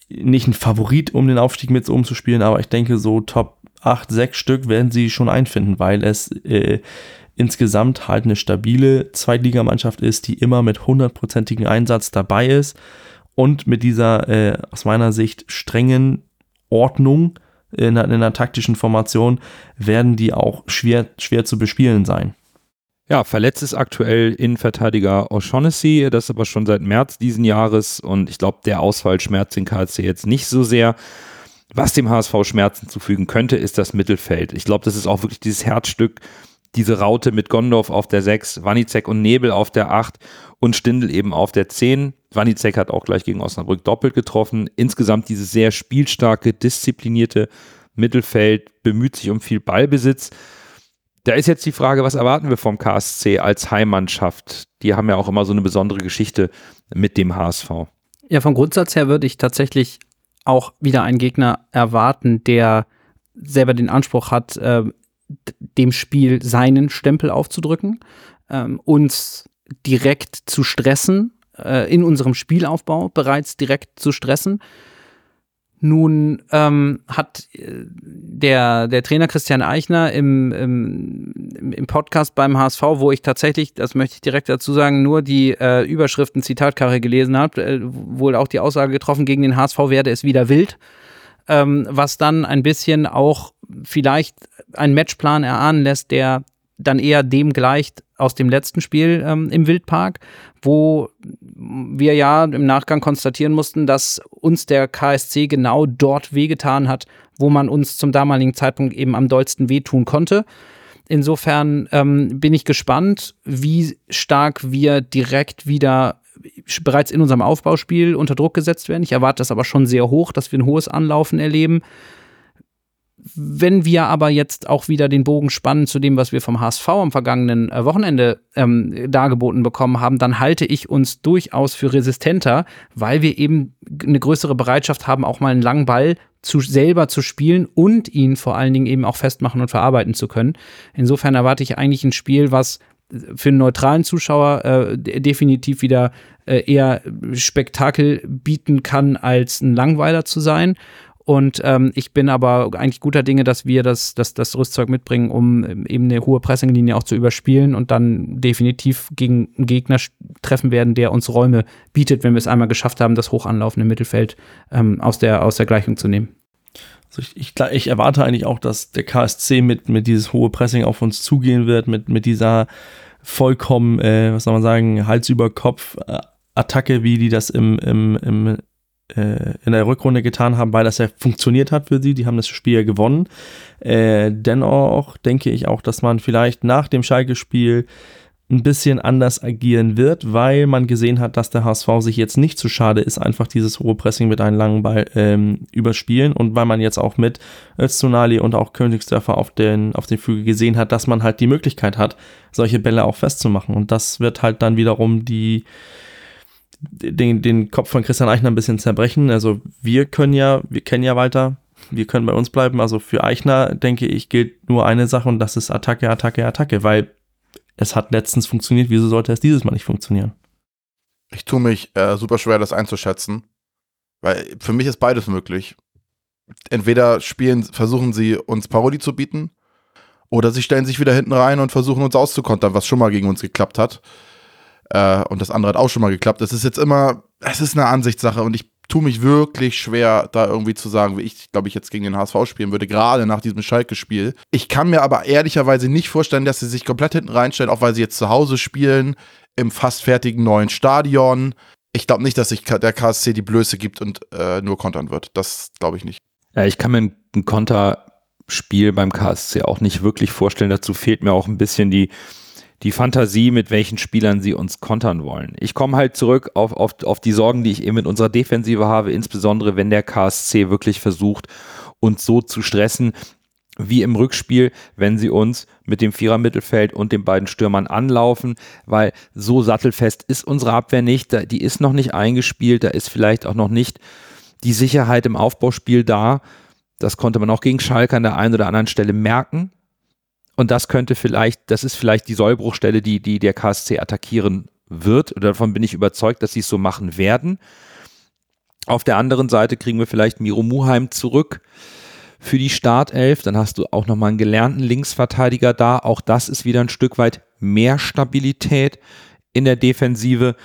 nicht ein Favorit, um den Aufstieg mit umzuspielen, aber ich denke, so Top 8, 6 Stück werden sie schon einfinden, weil es äh, insgesamt halt eine stabile Zweitligamannschaft ist, die immer mit hundertprozentigem Einsatz dabei ist und mit dieser äh, aus meiner Sicht strengen Ordnung in einer, in einer taktischen Formation werden die auch schwer, schwer zu bespielen sein. Ja, verletzt ist aktuell Innenverteidiger O'Shaughnessy, das aber schon seit März diesen Jahres und ich glaube, der Ausfall schmerzt den KSC jetzt nicht so sehr. Was dem HSV Schmerzen zufügen könnte, ist das Mittelfeld. Ich glaube, das ist auch wirklich dieses Herzstück, diese Raute mit Gondorf auf der 6, Wanizek und Nebel auf der 8 und Stindl eben auf der 10. Wanizek hat auch gleich gegen Osnabrück doppelt getroffen. Insgesamt dieses sehr spielstarke, disziplinierte Mittelfeld bemüht sich um viel Ballbesitz. Da ist jetzt die Frage, was erwarten wir vom KSC als Heimmannschaft? Die haben ja auch immer so eine besondere Geschichte mit dem HSV. Ja, vom Grundsatz her würde ich tatsächlich auch wieder einen Gegner erwarten, der selber den Anspruch hat, äh, dem Spiel seinen Stempel aufzudrücken, ähm, uns direkt zu stressen, äh, in unserem Spielaufbau bereits direkt zu stressen. Nun ähm, hat äh, der, der Trainer Christian Eichner im, im, im Podcast beim HSV, wo ich tatsächlich, das möchte ich direkt dazu sagen, nur die äh, Überschriften Zitatkarre gelesen habe, äh, wohl auch die Aussage getroffen, gegen den HSV werde es wieder wild. Ähm, was dann ein bisschen auch vielleicht einen Matchplan erahnen lässt, der dann eher dem gleicht aus dem letzten Spiel ähm, im Wildpark, wo wir ja im Nachgang konstatieren mussten, dass uns der KSC genau dort wehgetan hat, wo man uns zum damaligen Zeitpunkt eben am dollsten wehtun konnte. Insofern ähm, bin ich gespannt, wie stark wir direkt wieder bereits in unserem Aufbauspiel unter Druck gesetzt werden. Ich erwarte das aber schon sehr hoch, dass wir ein hohes Anlaufen erleben. Wenn wir aber jetzt auch wieder den Bogen spannen zu dem, was wir vom HSV am vergangenen äh, Wochenende ähm, dargeboten bekommen haben, dann halte ich uns durchaus für resistenter, weil wir eben eine größere Bereitschaft haben, auch mal einen langen Ball zu, selber zu spielen und ihn vor allen Dingen eben auch festmachen und verarbeiten zu können. Insofern erwarte ich eigentlich ein Spiel, was für einen neutralen Zuschauer äh, definitiv wieder äh, eher Spektakel bieten kann, als ein Langweiler zu sein. Und ähm, ich bin aber eigentlich guter Dinge, dass wir das, das, das Rüstzeug mitbringen, um ähm, eben eine hohe Pressinglinie auch zu überspielen und dann definitiv gegen einen Gegner treffen werden, der uns Räume bietet, wenn wir es einmal geschafft haben, das hochanlaufende Mittelfeld ähm, aus, der, aus der Gleichung zu nehmen. Also ich, ich, ich, erwarte eigentlich auch, dass der KSC mit, mit dieses hohe Pressing auf uns zugehen wird, mit, mit dieser vollkommen, äh, was soll man sagen, Hals über Kopf äh, wie die das im, im, im äh, in der Rückrunde getan haben, weil das ja funktioniert hat für sie. Die haben das Spiel ja gewonnen. Äh, dennoch denke ich auch, dass man vielleicht nach dem Schalke-Spiel ein bisschen anders agieren wird, weil man gesehen hat, dass der HSV sich jetzt nicht zu schade ist, einfach dieses hohe Pressing mit einem langen Ball ähm, überspielen und weil man jetzt auch mit Öztunali und auch Königsdörfer auf den, auf den Flügel gesehen hat, dass man halt die Möglichkeit hat, solche Bälle auch festzumachen und das wird halt dann wiederum die, den, den Kopf von Christian Eichner ein bisschen zerbrechen. Also wir können ja, wir kennen ja Walter, wir können bei uns bleiben. Also für Eichner, denke ich, gilt nur eine Sache und das ist Attacke, Attacke, Attacke, weil es hat letztens funktioniert, wieso sollte es dieses Mal nicht funktionieren? Ich tue mich äh, super schwer, das einzuschätzen, weil für mich ist beides möglich. Entweder spielen, versuchen sie uns Parodie zu bieten, oder sie stellen sich wieder hinten rein und versuchen uns auszukontern, was schon mal gegen uns geklappt hat. Äh, und das andere hat auch schon mal geklappt. Es ist jetzt immer, es ist eine Ansichtssache und ich tue mich wirklich schwer, da irgendwie zu sagen, wie ich, glaube ich, jetzt gegen den HSV spielen würde, gerade nach diesem Schalke-Spiel. Ich kann mir aber ehrlicherweise nicht vorstellen, dass sie sich komplett hinten reinstellen, auch weil sie jetzt zu Hause spielen, im fast fertigen neuen Stadion. Ich glaube nicht, dass sich der KSC die Blöße gibt und äh, nur kontern wird. Das glaube ich nicht. Ja, ich kann mir einen Konter Spiel beim KSC auch nicht wirklich vorstellen. Dazu fehlt mir auch ein bisschen die, die Fantasie, mit welchen Spielern sie uns kontern wollen. Ich komme halt zurück auf, auf, auf die Sorgen, die ich eben mit unserer Defensive habe, insbesondere wenn der KSC wirklich versucht, uns so zu stressen, wie im Rückspiel, wenn sie uns mit dem Vierer-Mittelfeld und den beiden Stürmern anlaufen, weil so sattelfest ist unsere Abwehr nicht, die ist noch nicht eingespielt, da ist vielleicht auch noch nicht die Sicherheit im Aufbauspiel da. Das konnte man auch gegen Schalke an der einen oder anderen Stelle merken. Und das könnte vielleicht, das ist vielleicht die Sollbruchstelle, die, die der KSC attackieren wird. Oder davon bin ich überzeugt, dass sie es so machen werden. Auf der anderen Seite kriegen wir vielleicht Miro Muheim zurück für die Startelf. Dann hast du auch nochmal einen gelernten Linksverteidiger da. Auch das ist wieder ein Stück weit mehr Stabilität in der Defensive.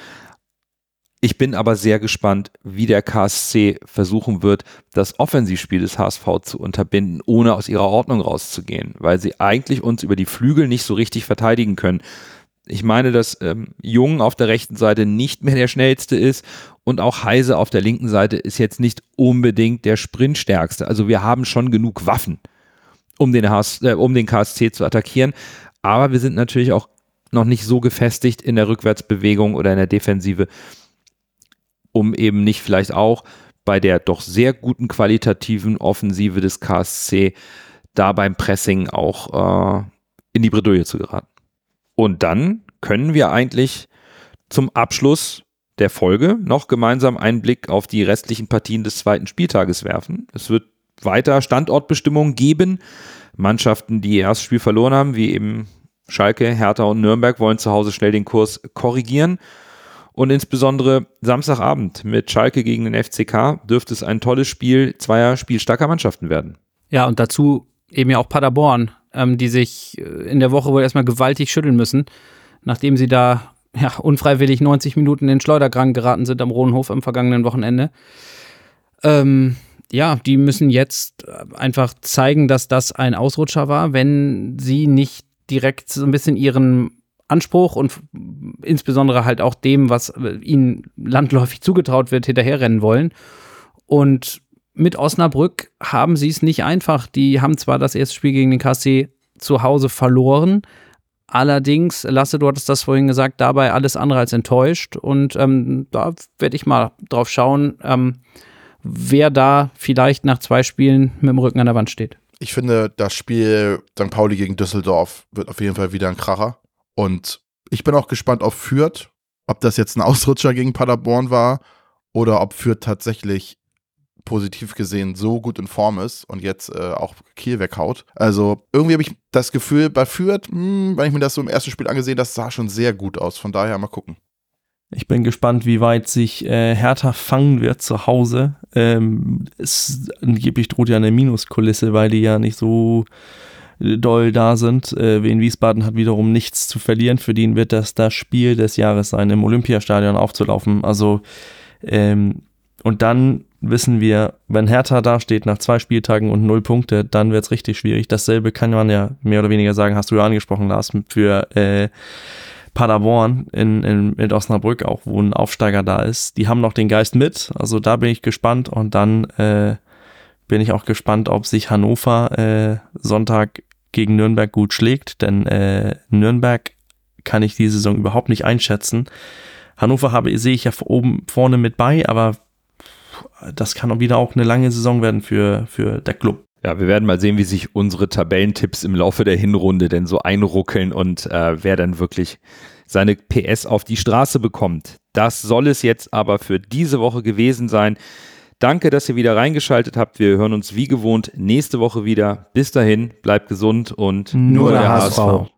Ich bin aber sehr gespannt, wie der KSC versuchen wird, das Offensivspiel des HSV zu unterbinden, ohne aus ihrer Ordnung rauszugehen, weil sie eigentlich uns über die Flügel nicht so richtig verteidigen können. Ich meine, dass ähm, Jung auf der rechten Seite nicht mehr der schnellste ist und auch Heise auf der linken Seite ist jetzt nicht unbedingt der Sprintstärkste. Also wir haben schon genug Waffen, um den, HS, äh, um den KSC zu attackieren, aber wir sind natürlich auch noch nicht so gefestigt in der Rückwärtsbewegung oder in der Defensive, um eben nicht vielleicht auch bei der doch sehr guten qualitativen Offensive des KSC da beim Pressing auch äh, in die Bredouille zu geraten. Und dann können wir eigentlich zum Abschluss der Folge noch gemeinsam einen Blick auf die restlichen Partien des zweiten Spieltages werfen. Es wird weiter Standortbestimmungen geben. Mannschaften, die ihr erstes Spiel verloren haben, wie eben Schalke, Hertha und Nürnberg, wollen zu Hause schnell den Kurs korrigieren. Und insbesondere Samstagabend mit Schalke gegen den FCK dürfte es ein tolles Spiel zweier spielstarker Mannschaften werden. Ja, und dazu eben ja auch Paderborn, ähm, die sich äh, in der Woche wohl erstmal gewaltig schütteln müssen, nachdem sie da ja, unfreiwillig 90 Minuten in den Schleuderkrank geraten sind am Rohenhof am vergangenen Wochenende. Ähm, ja, die müssen jetzt einfach zeigen, dass das ein Ausrutscher war, wenn sie nicht direkt so ein bisschen ihren Anspruch und insbesondere halt auch dem, was ihnen landläufig zugetraut wird, hinterherrennen wollen. Und mit Osnabrück haben sie es nicht einfach. Die haben zwar das erste Spiel gegen den KC zu Hause verloren, allerdings, Lasse, du hattest das vorhin gesagt, dabei alles andere als enttäuscht. Und ähm, da werde ich mal drauf schauen, ähm, wer da vielleicht nach zwei Spielen mit dem Rücken an der Wand steht. Ich finde, das Spiel St. Pauli gegen Düsseldorf wird auf jeden Fall wieder ein Kracher. Und ich bin auch gespannt auf Fürth, ob das jetzt ein Ausrutscher gegen Paderborn war oder ob Fürth tatsächlich positiv gesehen so gut in Form ist und jetzt äh, auch Kiel weghaut. Also irgendwie habe ich das Gefühl, bei Fürth, mh, hm, wenn ich mir das so im ersten Spiel angesehen, das sah schon sehr gut aus. Von daher mal gucken. Ich bin gespannt, wie weit sich äh, Hertha fangen wird zu Hause. Ähm, es angeblich droht ja eine Minuskulisse, weil die ja nicht so doll da sind. Äh, Wien Wiesbaden hat wiederum nichts zu verlieren. Für den wird das das Spiel des Jahres sein, im Olympiastadion aufzulaufen. Also, ähm, und dann wissen wir, wenn Hertha da steht nach zwei Spieltagen und null Punkte, dann wird es richtig schwierig. Dasselbe kann man ja mehr oder weniger sagen, hast du ja angesprochen, Lars, für äh, Paderborn in, in, in Osnabrück auch, wo ein Aufsteiger da ist. Die haben noch den Geist mit, also da bin ich gespannt und dann äh, bin ich auch gespannt, ob sich Hannover äh, Sonntag gegen Nürnberg gut schlägt, denn äh, Nürnberg kann ich die Saison überhaupt nicht einschätzen. Hannover habe, sehe ich ja oben vorne mit bei, aber das kann auch wieder auch eine lange Saison werden für, für der Club. Ja, wir werden mal sehen, wie sich unsere Tabellentipps im Laufe der Hinrunde denn so einruckeln und äh, wer dann wirklich seine PS auf die Straße bekommt. Das soll es jetzt aber für diese Woche gewesen sein. Danke, dass ihr wieder reingeschaltet habt. Wir hören uns wie gewohnt nächste Woche wieder. Bis dahin, bleibt gesund und nur, nur der, der HSV. HSV.